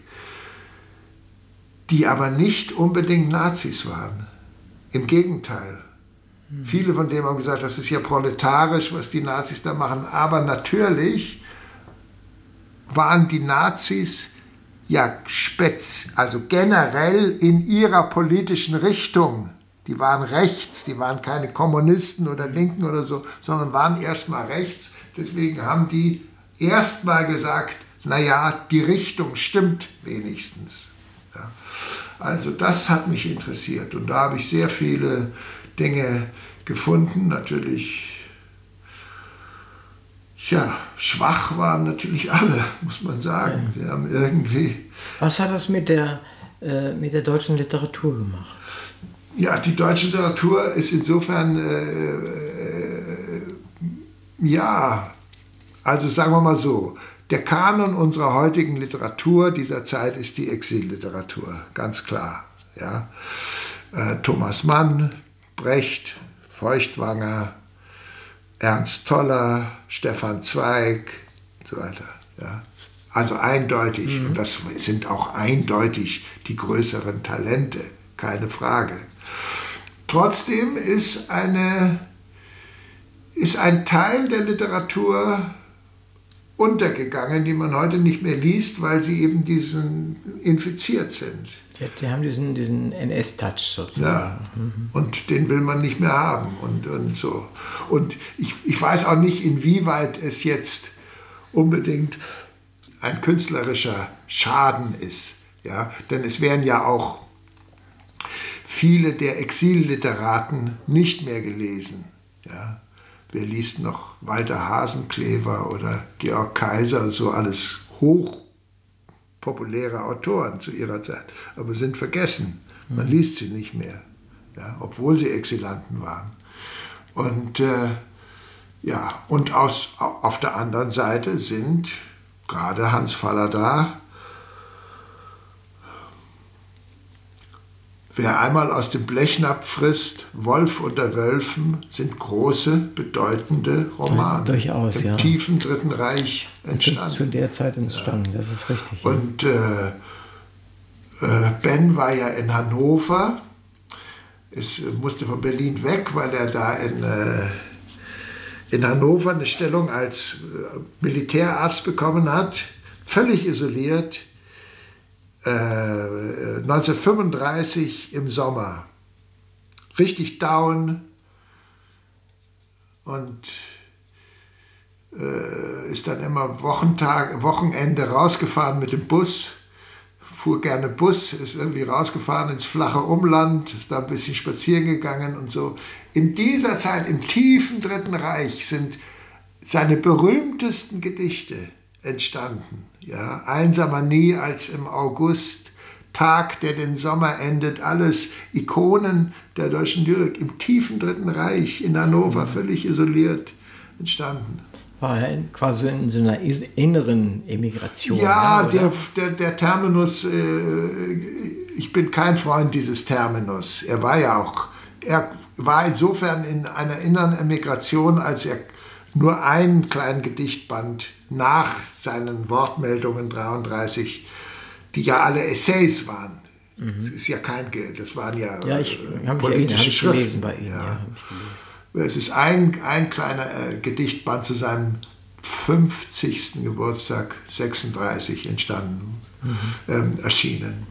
die aber nicht unbedingt Nazis waren. Im Gegenteil. Mhm. Viele von denen haben gesagt, das ist ja proletarisch, was die Nazis da machen. Aber natürlich waren die Nazis ja spez, also generell in ihrer politischen Richtung die waren rechts, die waren keine Kommunisten oder Linken oder so, sondern waren erstmal rechts. Deswegen haben die erstmal gesagt, naja, die Richtung stimmt wenigstens. Ja. Also das hat mich interessiert und da habe ich sehr viele Dinge gefunden. Natürlich, ja, schwach waren natürlich alle, muss man sagen. Sie haben irgendwie. Was hat das mit der, äh, mit der deutschen Literatur gemacht? Ja, die deutsche Literatur ist insofern, äh, äh, ja, also sagen wir mal so, der Kanon unserer heutigen Literatur dieser Zeit ist die Exilliteratur, ganz klar. Ja. Äh, Thomas Mann, Brecht, Feuchtwanger, Ernst Toller, Stefan Zweig und so weiter. Ja. Also eindeutig, mhm. und das sind auch eindeutig die größeren Talente, keine Frage. Trotzdem ist, eine, ist ein Teil der Literatur untergegangen, die man heute nicht mehr liest, weil sie eben diesen infiziert sind. Die, die haben diesen, diesen NS-Touch sozusagen. Ja, mhm. und den will man nicht mehr haben und, und so. Und ich, ich weiß auch nicht, inwieweit es jetzt unbedingt ein künstlerischer Schaden ist. Ja? Denn es werden ja auch viele der Exilliteraten nicht mehr gelesen. Ja. Wer liest noch Walter Hasenklever oder Georg Kaiser, so alles hochpopuläre Autoren zu ihrer Zeit, aber sind vergessen. Man mhm. liest sie nicht mehr, ja, obwohl sie Exilanten waren. Und äh, Ja, und aus, auf der anderen Seite sind gerade Hans Faller Wer einmal aus dem Blechnapf frisst, Wolf unter Wölfen, sind große, bedeutende Romane. Durchaus, Im ja. tiefen Dritten Reich entstanden. Zu, zu der Zeit entstanden, ja. das ist richtig. Ja. Und äh, äh, Ben war ja in Hannover, es musste von Berlin weg, weil er da in, äh, in Hannover eine Stellung als äh, Militärarzt bekommen hat, völlig isoliert 1935 äh, im Sommer. Richtig down und äh, ist dann immer Wochentag, Wochenende rausgefahren mit dem Bus, fuhr gerne Bus, ist irgendwie rausgefahren ins flache Umland, ist da ein bisschen spazieren gegangen und so. In dieser Zeit, im tiefen Dritten Reich, sind seine berühmtesten Gedichte entstanden. Ja, einsamer nie als im August, Tag, der den Sommer endet, alles Ikonen der deutschen Lyrik im tiefen Dritten Reich in Hannover, völlig isoliert entstanden. War er quasi in so einer inneren Emigration. Ja, ja der, der, der, Terminus, äh, ich bin kein Freund dieses Terminus. Er war ja auch, er war insofern in einer inneren Emigration, als er nur einen kleinen Gedichtband nach seinen Wortmeldungen 33, die ja alle Essays waren. Mhm. Das ist ja kein, das waren ja, ja ich, äh, politische ich Schriften. bei Ihnen. Ja. Ja, es ist ein, ein kleiner äh, Gedichtband zu seinem 50. Geburtstag 36 entstanden, mhm. ähm, erschienen.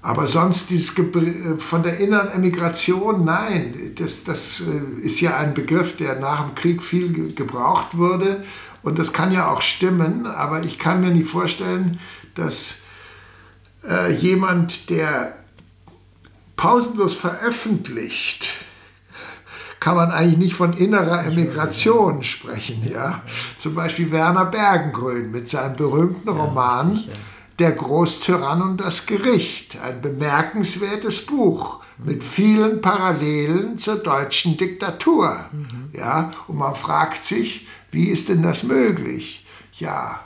Aber sonst dieses äh, von der inneren Emigration, nein, das, das äh, ist ja ein Begriff, der nach dem Krieg viel gebraucht wurde. Und das kann ja auch stimmen, aber ich kann mir nicht vorstellen, dass äh, jemand, der pausenlos veröffentlicht, kann man eigentlich nicht von innerer Emigration sprechen. Ja? Zum Beispiel Werner Bergengrün mit seinem berühmten Roman Der Großtyrann und das Gericht. Ein bemerkenswertes Buch mit vielen Parallelen zur deutschen Diktatur. Ja? Und man fragt sich, wie ist denn das möglich? Ja,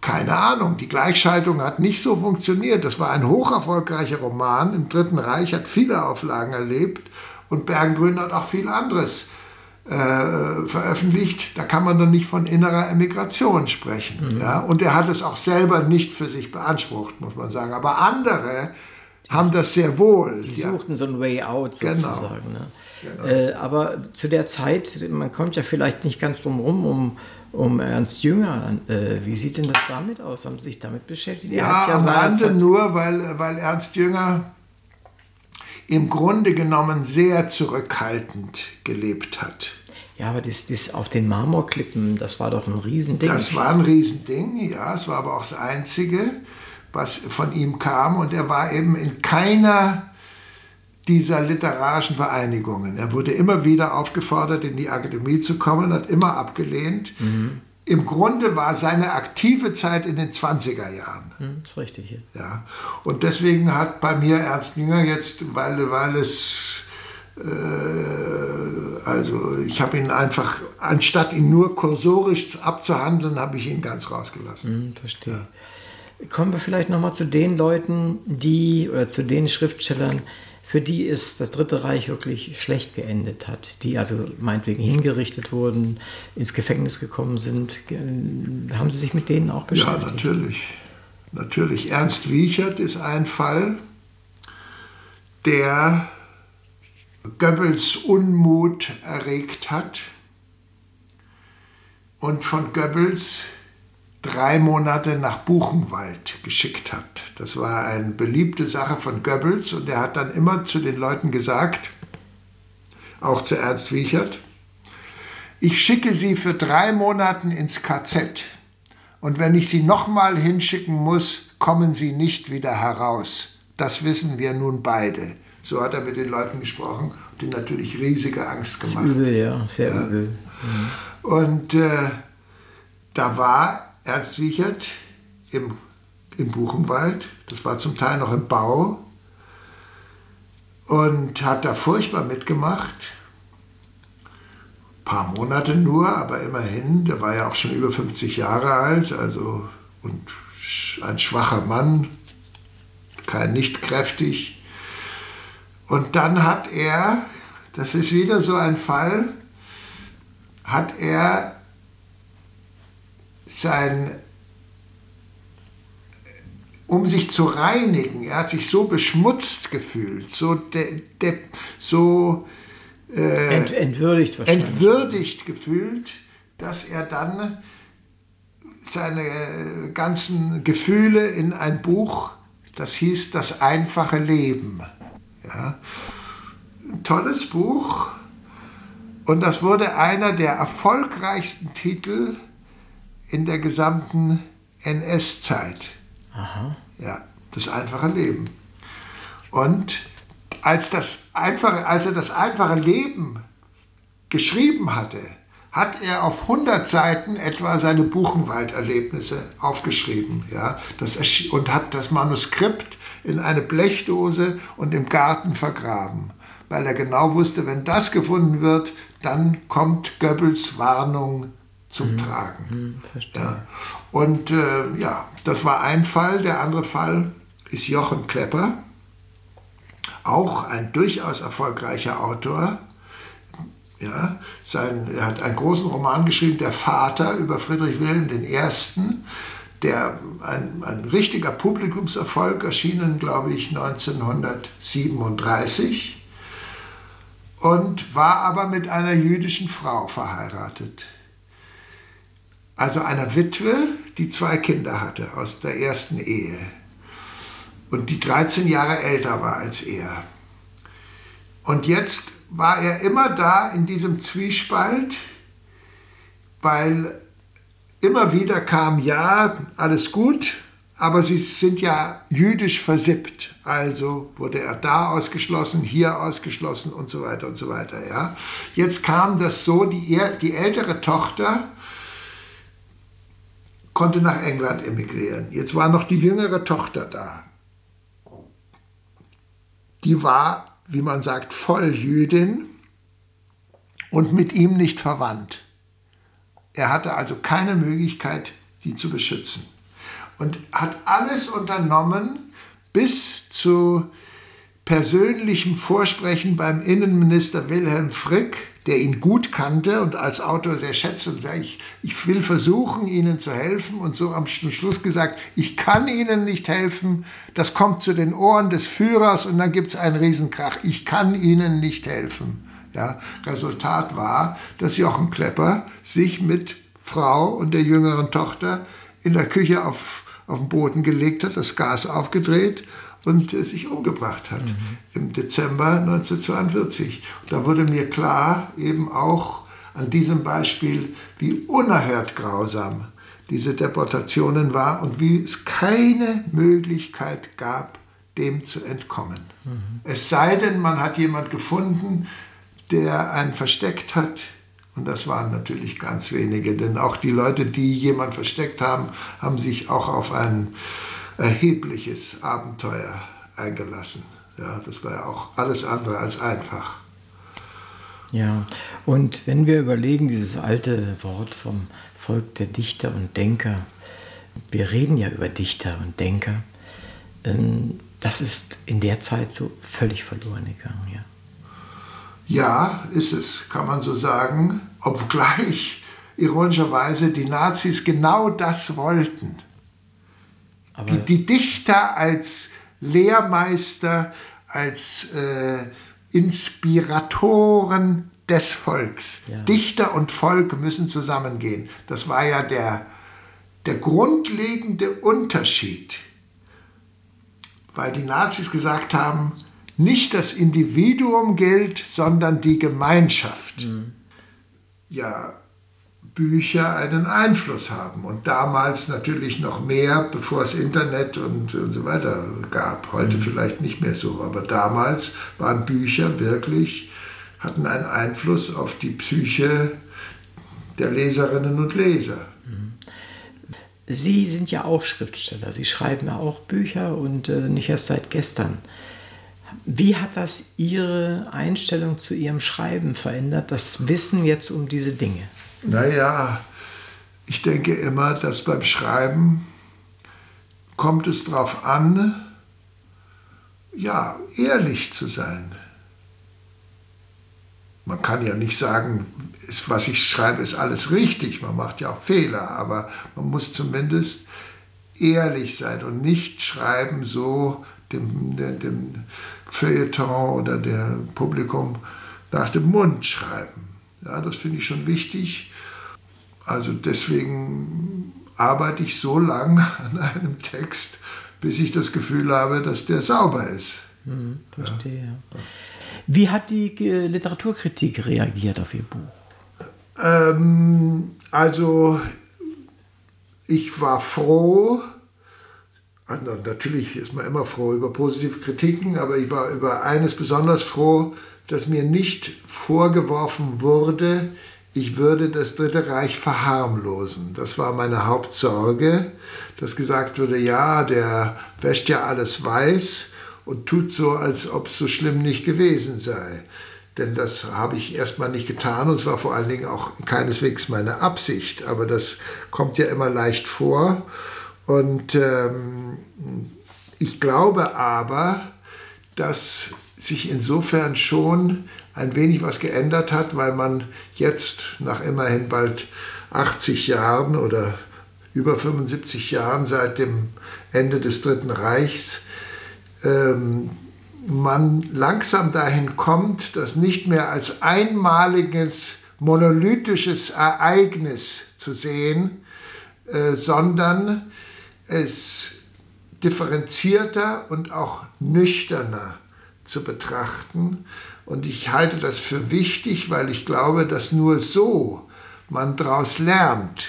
keine Ahnung, die Gleichschaltung hat nicht so funktioniert. Das war ein hocherfolgreicher Roman im Dritten Reich, hat viele Auflagen erlebt und Bergengrün hat auch viel anderes äh, veröffentlicht. Da kann man dann nicht von innerer Emigration sprechen. Mhm. Ja? Und er hat es auch selber nicht für sich beansprucht, muss man sagen. Aber andere haben das sehr wohl. Die suchten so ein Way out genau. sozusagen. Genau. Ne? Genau. Äh, aber zu der Zeit, man kommt ja vielleicht nicht ganz drum rum, um, um Ernst Jünger. Äh, wie sieht denn das damit aus? Haben Sie sich damit beschäftigt? Ja, ja am Rande nur, weil, weil Ernst Jünger im Grunde genommen sehr zurückhaltend gelebt hat. Ja, aber das, das auf den Marmorklippen, das war doch ein Riesending. Das war ein Riesending, ja. Es war aber auch das Einzige, was von ihm kam. Und er war eben in keiner dieser literarischen Vereinigungen. Er wurde immer wieder aufgefordert, in die Akademie zu kommen, hat immer abgelehnt. Mhm. Im Grunde war seine aktive Zeit in den 20er Jahren. Das ist richtig. Ja. ja. Und deswegen hat bei mir Ernst Jünger jetzt, weil, weil es äh, also ich habe ihn einfach, anstatt ihn nur kursorisch abzuhandeln, habe ich ihn ganz rausgelassen. Mhm, verstehe. Ja. Kommen wir vielleicht nochmal zu den Leuten, die, oder zu den Schriftstellern, für die es das Dritte Reich wirklich schlecht geendet hat, die also meinetwegen hingerichtet wurden, ins Gefängnis gekommen sind. Haben Sie sich mit denen auch beschäftigt? Ja, natürlich. Natürlich. Ernst Wiechert ist ein Fall, der Goebbels Unmut erregt hat und von Goebbels drei Monate nach Buchenwald geschickt hat. Das war eine beliebte Sache von Goebbels und er hat dann immer zu den Leuten gesagt, auch zu Ernst Wiechert, ich schicke Sie für drei Monate ins KZ und wenn ich Sie nochmal hinschicken muss, kommen Sie nicht wieder heraus. Das wissen wir nun beide. So hat er mit den Leuten gesprochen ihnen natürlich riesige Angst gemacht. Das ist übel, ja, sehr ja. übel. Mhm. Und äh, da war Ernst Wiechert im, im Buchenwald. Das war zum Teil noch im Bau und hat da furchtbar mitgemacht. paar Monate nur, aber immerhin, der war ja auch schon über 50 Jahre alt, also und ein schwacher Mann, kein nicht kräftig. Und dann hat er, das ist wieder so ein Fall, hat er sein, um sich zu reinigen, er hat sich so beschmutzt gefühlt, so, de, de, so äh, Ent, entwürdigt, entwürdigt gefühlt, dass er dann seine ganzen Gefühle in ein Buch, das hieß Das einfache Leben. Ja. Ein tolles Buch und das wurde einer der erfolgreichsten Titel in der gesamten NS-Zeit. Ja, das einfache Leben. Und als, das einfache, als er das einfache Leben geschrieben hatte, hat er auf 100 Seiten etwa seine Buchenwalderlebnisse aufgeschrieben. Ja, das und hat das Manuskript in eine Blechdose und im Garten vergraben, weil er genau wusste, wenn das gefunden wird, dann kommt Goebbels Warnung zum mhm. Tragen. Mhm, ja. Und äh, ja, das war ein Fall. Der andere Fall ist Jochen Klepper, auch ein durchaus erfolgreicher Autor. Ja, sein, er hat einen großen Roman geschrieben, Der Vater, über Friedrich Wilhelm I., der ein, ein richtiger Publikumserfolg erschienen, glaube ich, 1937 und war aber mit einer jüdischen Frau verheiratet. Also einer Witwe, die zwei Kinder hatte aus der ersten Ehe und die 13 Jahre älter war als er. Und jetzt war er immer da in diesem Zwiespalt, weil immer wieder kam, ja, alles gut, aber sie sind ja jüdisch versippt. Also wurde er da ausgeschlossen, hier ausgeschlossen und so weiter und so weiter. Ja. Jetzt kam das so, die, die ältere Tochter konnte nach England emigrieren. Jetzt war noch die jüngere Tochter da. Die war, wie man sagt, Volljüdin und mit ihm nicht verwandt. Er hatte also keine Möglichkeit, die zu beschützen. Und hat alles unternommen bis zu persönlichem Vorsprechen beim Innenminister Wilhelm Frick, der ihn gut kannte und als Autor sehr schätzt und sagt, ich, ich will versuchen, Ihnen zu helfen. Und so am Schluss gesagt, ich kann Ihnen nicht helfen, das kommt zu den Ohren des Führers und dann gibt es einen Riesenkrach, ich kann Ihnen nicht helfen. Ja, Resultat war, dass Jochen Klepper sich mit Frau und der jüngeren Tochter in der Küche auf, auf den Boden gelegt hat, das Gas aufgedreht und äh, sich umgebracht hat mhm. im Dezember 1942. Und da wurde mir klar, eben auch an diesem Beispiel, wie unerhört grausam diese Deportationen war und wie es keine Möglichkeit gab, dem zu entkommen. Mhm. Es sei denn, man hat jemand gefunden, der einen versteckt hat. Und das waren natürlich ganz wenige, denn auch die Leute, die jemand versteckt haben, haben sich auch auf ein erhebliches Abenteuer eingelassen. Ja, das war ja auch alles andere als einfach. Ja, und wenn wir überlegen, dieses alte Wort vom Volk der Dichter und Denker, wir reden ja über Dichter und Denker, ähm, das ist in der Zeit so völlig verloren gegangen. Ja. Ja, ist es, kann man so sagen, obgleich ironischerweise die Nazis genau das wollten. Die, die, Dichter als Lehrmeister, als äh, Inspiratoren des Volks. Ja. Dichter und Volk müssen zusammengehen. Das war ja der, der grundlegende Unterschied, weil die Nazis gesagt haben, nicht das Individuum gilt, sondern die Gemeinschaft. Mhm. Ja, Bücher einen Einfluss haben und damals natürlich noch mehr, bevor es Internet und, und so weiter gab. Heute mhm. vielleicht nicht mehr so, aber damals waren Bücher wirklich, hatten einen Einfluss auf die Psyche der Leserinnen und Leser. Mhm. Sie sind ja auch Schriftsteller, Sie schreiben ja auch Bücher und äh, nicht erst seit gestern. Wie hat das Ihre Einstellung zu Ihrem Schreiben verändert, das Wissen jetzt um diese Dinge? Naja, ich denke immer, dass beim Schreiben kommt es darauf an, ja, ehrlich zu sein. Man kann ja nicht sagen, ist, was ich schreibe, ist alles richtig. Man macht ja auch Fehler, aber man muss zumindest ehrlich sein und nicht schreiben so dem, dem, dem Feuilleton oder dem Publikum nach dem Mund schreiben. Ja, das finde ich schon wichtig. Also deswegen arbeite ich so lange an einem Text, bis ich das Gefühl habe, dass der sauber ist. Hm, verstehe. Ja. Wie hat die Literaturkritik reagiert auf Ihr Buch? Ähm, also ich war froh, natürlich ist man immer froh über positive Kritiken, aber ich war über eines besonders froh, dass mir nicht vorgeworfen wurde, ich würde das Dritte Reich verharmlosen. Das war meine Hauptsorge, dass gesagt wurde, ja, der wäscht ja alles weiß und tut so, als ob es so schlimm nicht gewesen sei. Denn das habe ich erstmal nicht getan und es war vor allen Dingen auch keineswegs meine Absicht. Aber das kommt ja immer leicht vor. Und ähm, ich glaube aber, dass sich insofern schon ein wenig was geändert hat, weil man jetzt nach immerhin bald 80 Jahren oder über 75 Jahren seit dem Ende des Dritten Reichs ähm, man langsam dahin kommt, das nicht mehr als einmaliges monolithisches Ereignis zu sehen, äh, sondern es differenzierter und auch nüchterner zu betrachten. Und ich halte das für wichtig, weil ich glaube, dass nur so man daraus lernt,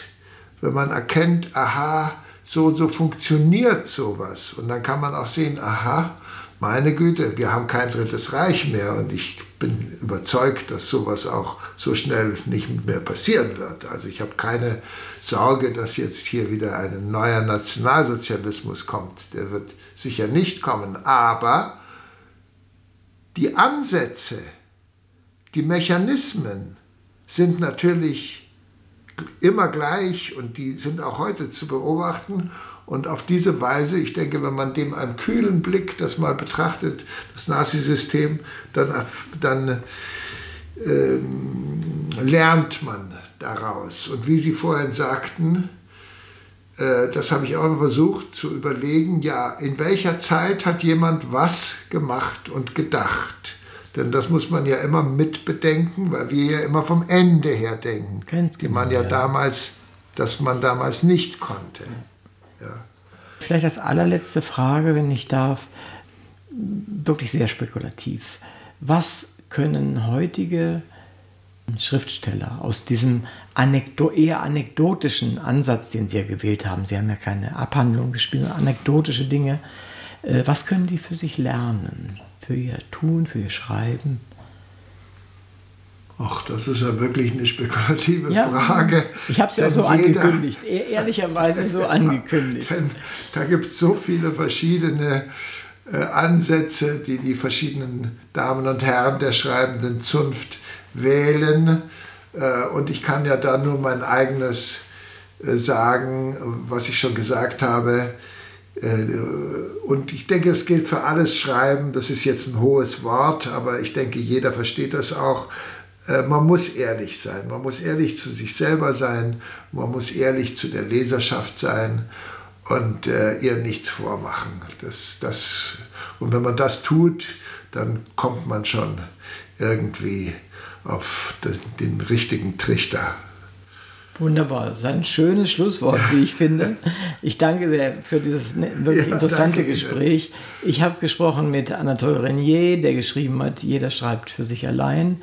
wenn man erkennt, aha, so so funktioniert sowas. Und dann kann man auch sehen, aha, meine Güte, wir haben kein drittes Reich mehr und ich bin überzeugt, dass sowas auch so schnell nicht mehr passieren wird. Also ich habe keine Sorge, dass jetzt hier wieder ein neuer Nationalsozialismus kommt. Der wird sicher nicht kommen. Aber die Ansätze, die Mechanismen sind natürlich immer gleich und die sind auch heute zu beobachten. Und auf diese Weise, ich denke, wenn man dem einen kühlen Blick das mal betrachtet, das Nazi-System, dann, dann ähm, lernt man daraus. Und wie Sie vorhin sagten, das habe ich auch versucht zu überlegen, ja, in welcher Zeit hat jemand was gemacht und gedacht? Denn das muss man ja immer mit bedenken, weil wir ja immer vom Ende her denken. Ganz genau, man ja, ja, damals, dass man damals nicht konnte. Ja. Vielleicht als allerletzte Frage, wenn ich darf, wirklich sehr spekulativ. Was können heutige Schriftsteller aus diesem anekdo eher anekdotischen Ansatz, den Sie ja gewählt haben, Sie haben ja keine Abhandlung gespielt, anekdotische Dinge, äh, was können die für sich lernen? für ihr Tun, für ihr Schreiben? Ach, das ist ja wirklich eine spekulative ja, Frage. Ich habe es ja so jeder, angekündigt, e-, ehrlicherweise so angekündigt. Denn da gibt es so viele verschiedene äh, Ansätze, die die verschiedenen Damen und Herren der schreibenden Zunft wählen. Äh, und ich kann ja da nur mein eigenes äh, sagen, was ich schon gesagt habe. Äh, und ich denke, es gilt für alles Schreiben. Das ist jetzt ein hohes Wort, aber ich denke, jeder versteht das auch. Man muss ehrlich sein. Man muss ehrlich zu sich selber sein. Man muss ehrlich zu der Leserschaft sein und ihr nichts vormachen. Das, das, und wenn man das tut, dann kommt man schon irgendwie auf den, richtigen Trichter. Wunderbar, das ist ein schönes Schlusswort, wie ich finde. Ich danke sehr für dieses ne, wirklich ja, interessante Gespräch. Ich habe gesprochen mit Anatole Renier, der geschrieben hat, jeder schreibt für sich allein.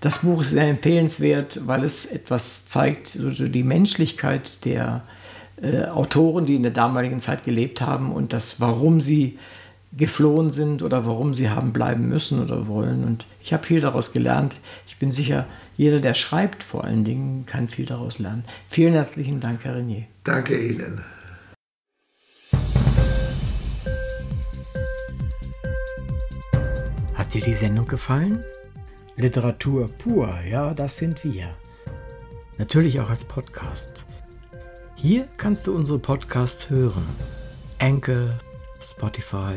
Das Buch ist sehr empfehlenswert, weil es etwas zeigt, so die Menschlichkeit der äh, Autoren, die in der damaligen Zeit gelebt haben und das, warum sie geflohen sind oder warum sie haben bleiben müssen oder wollen. Und ich habe viel daraus gelernt. Ich bin sicher, jeder, der schreibt vor allen Dingen, kann viel daraus lernen. Vielen herzlichen Dank, Herr Renier. Danke Ihnen. Hat dir die Sendung gefallen? Literatur pur, ja, das sind wir. Natürlich auch als Podcast. Hier kannst du unsere Podcasts hören. Enke, Spotify,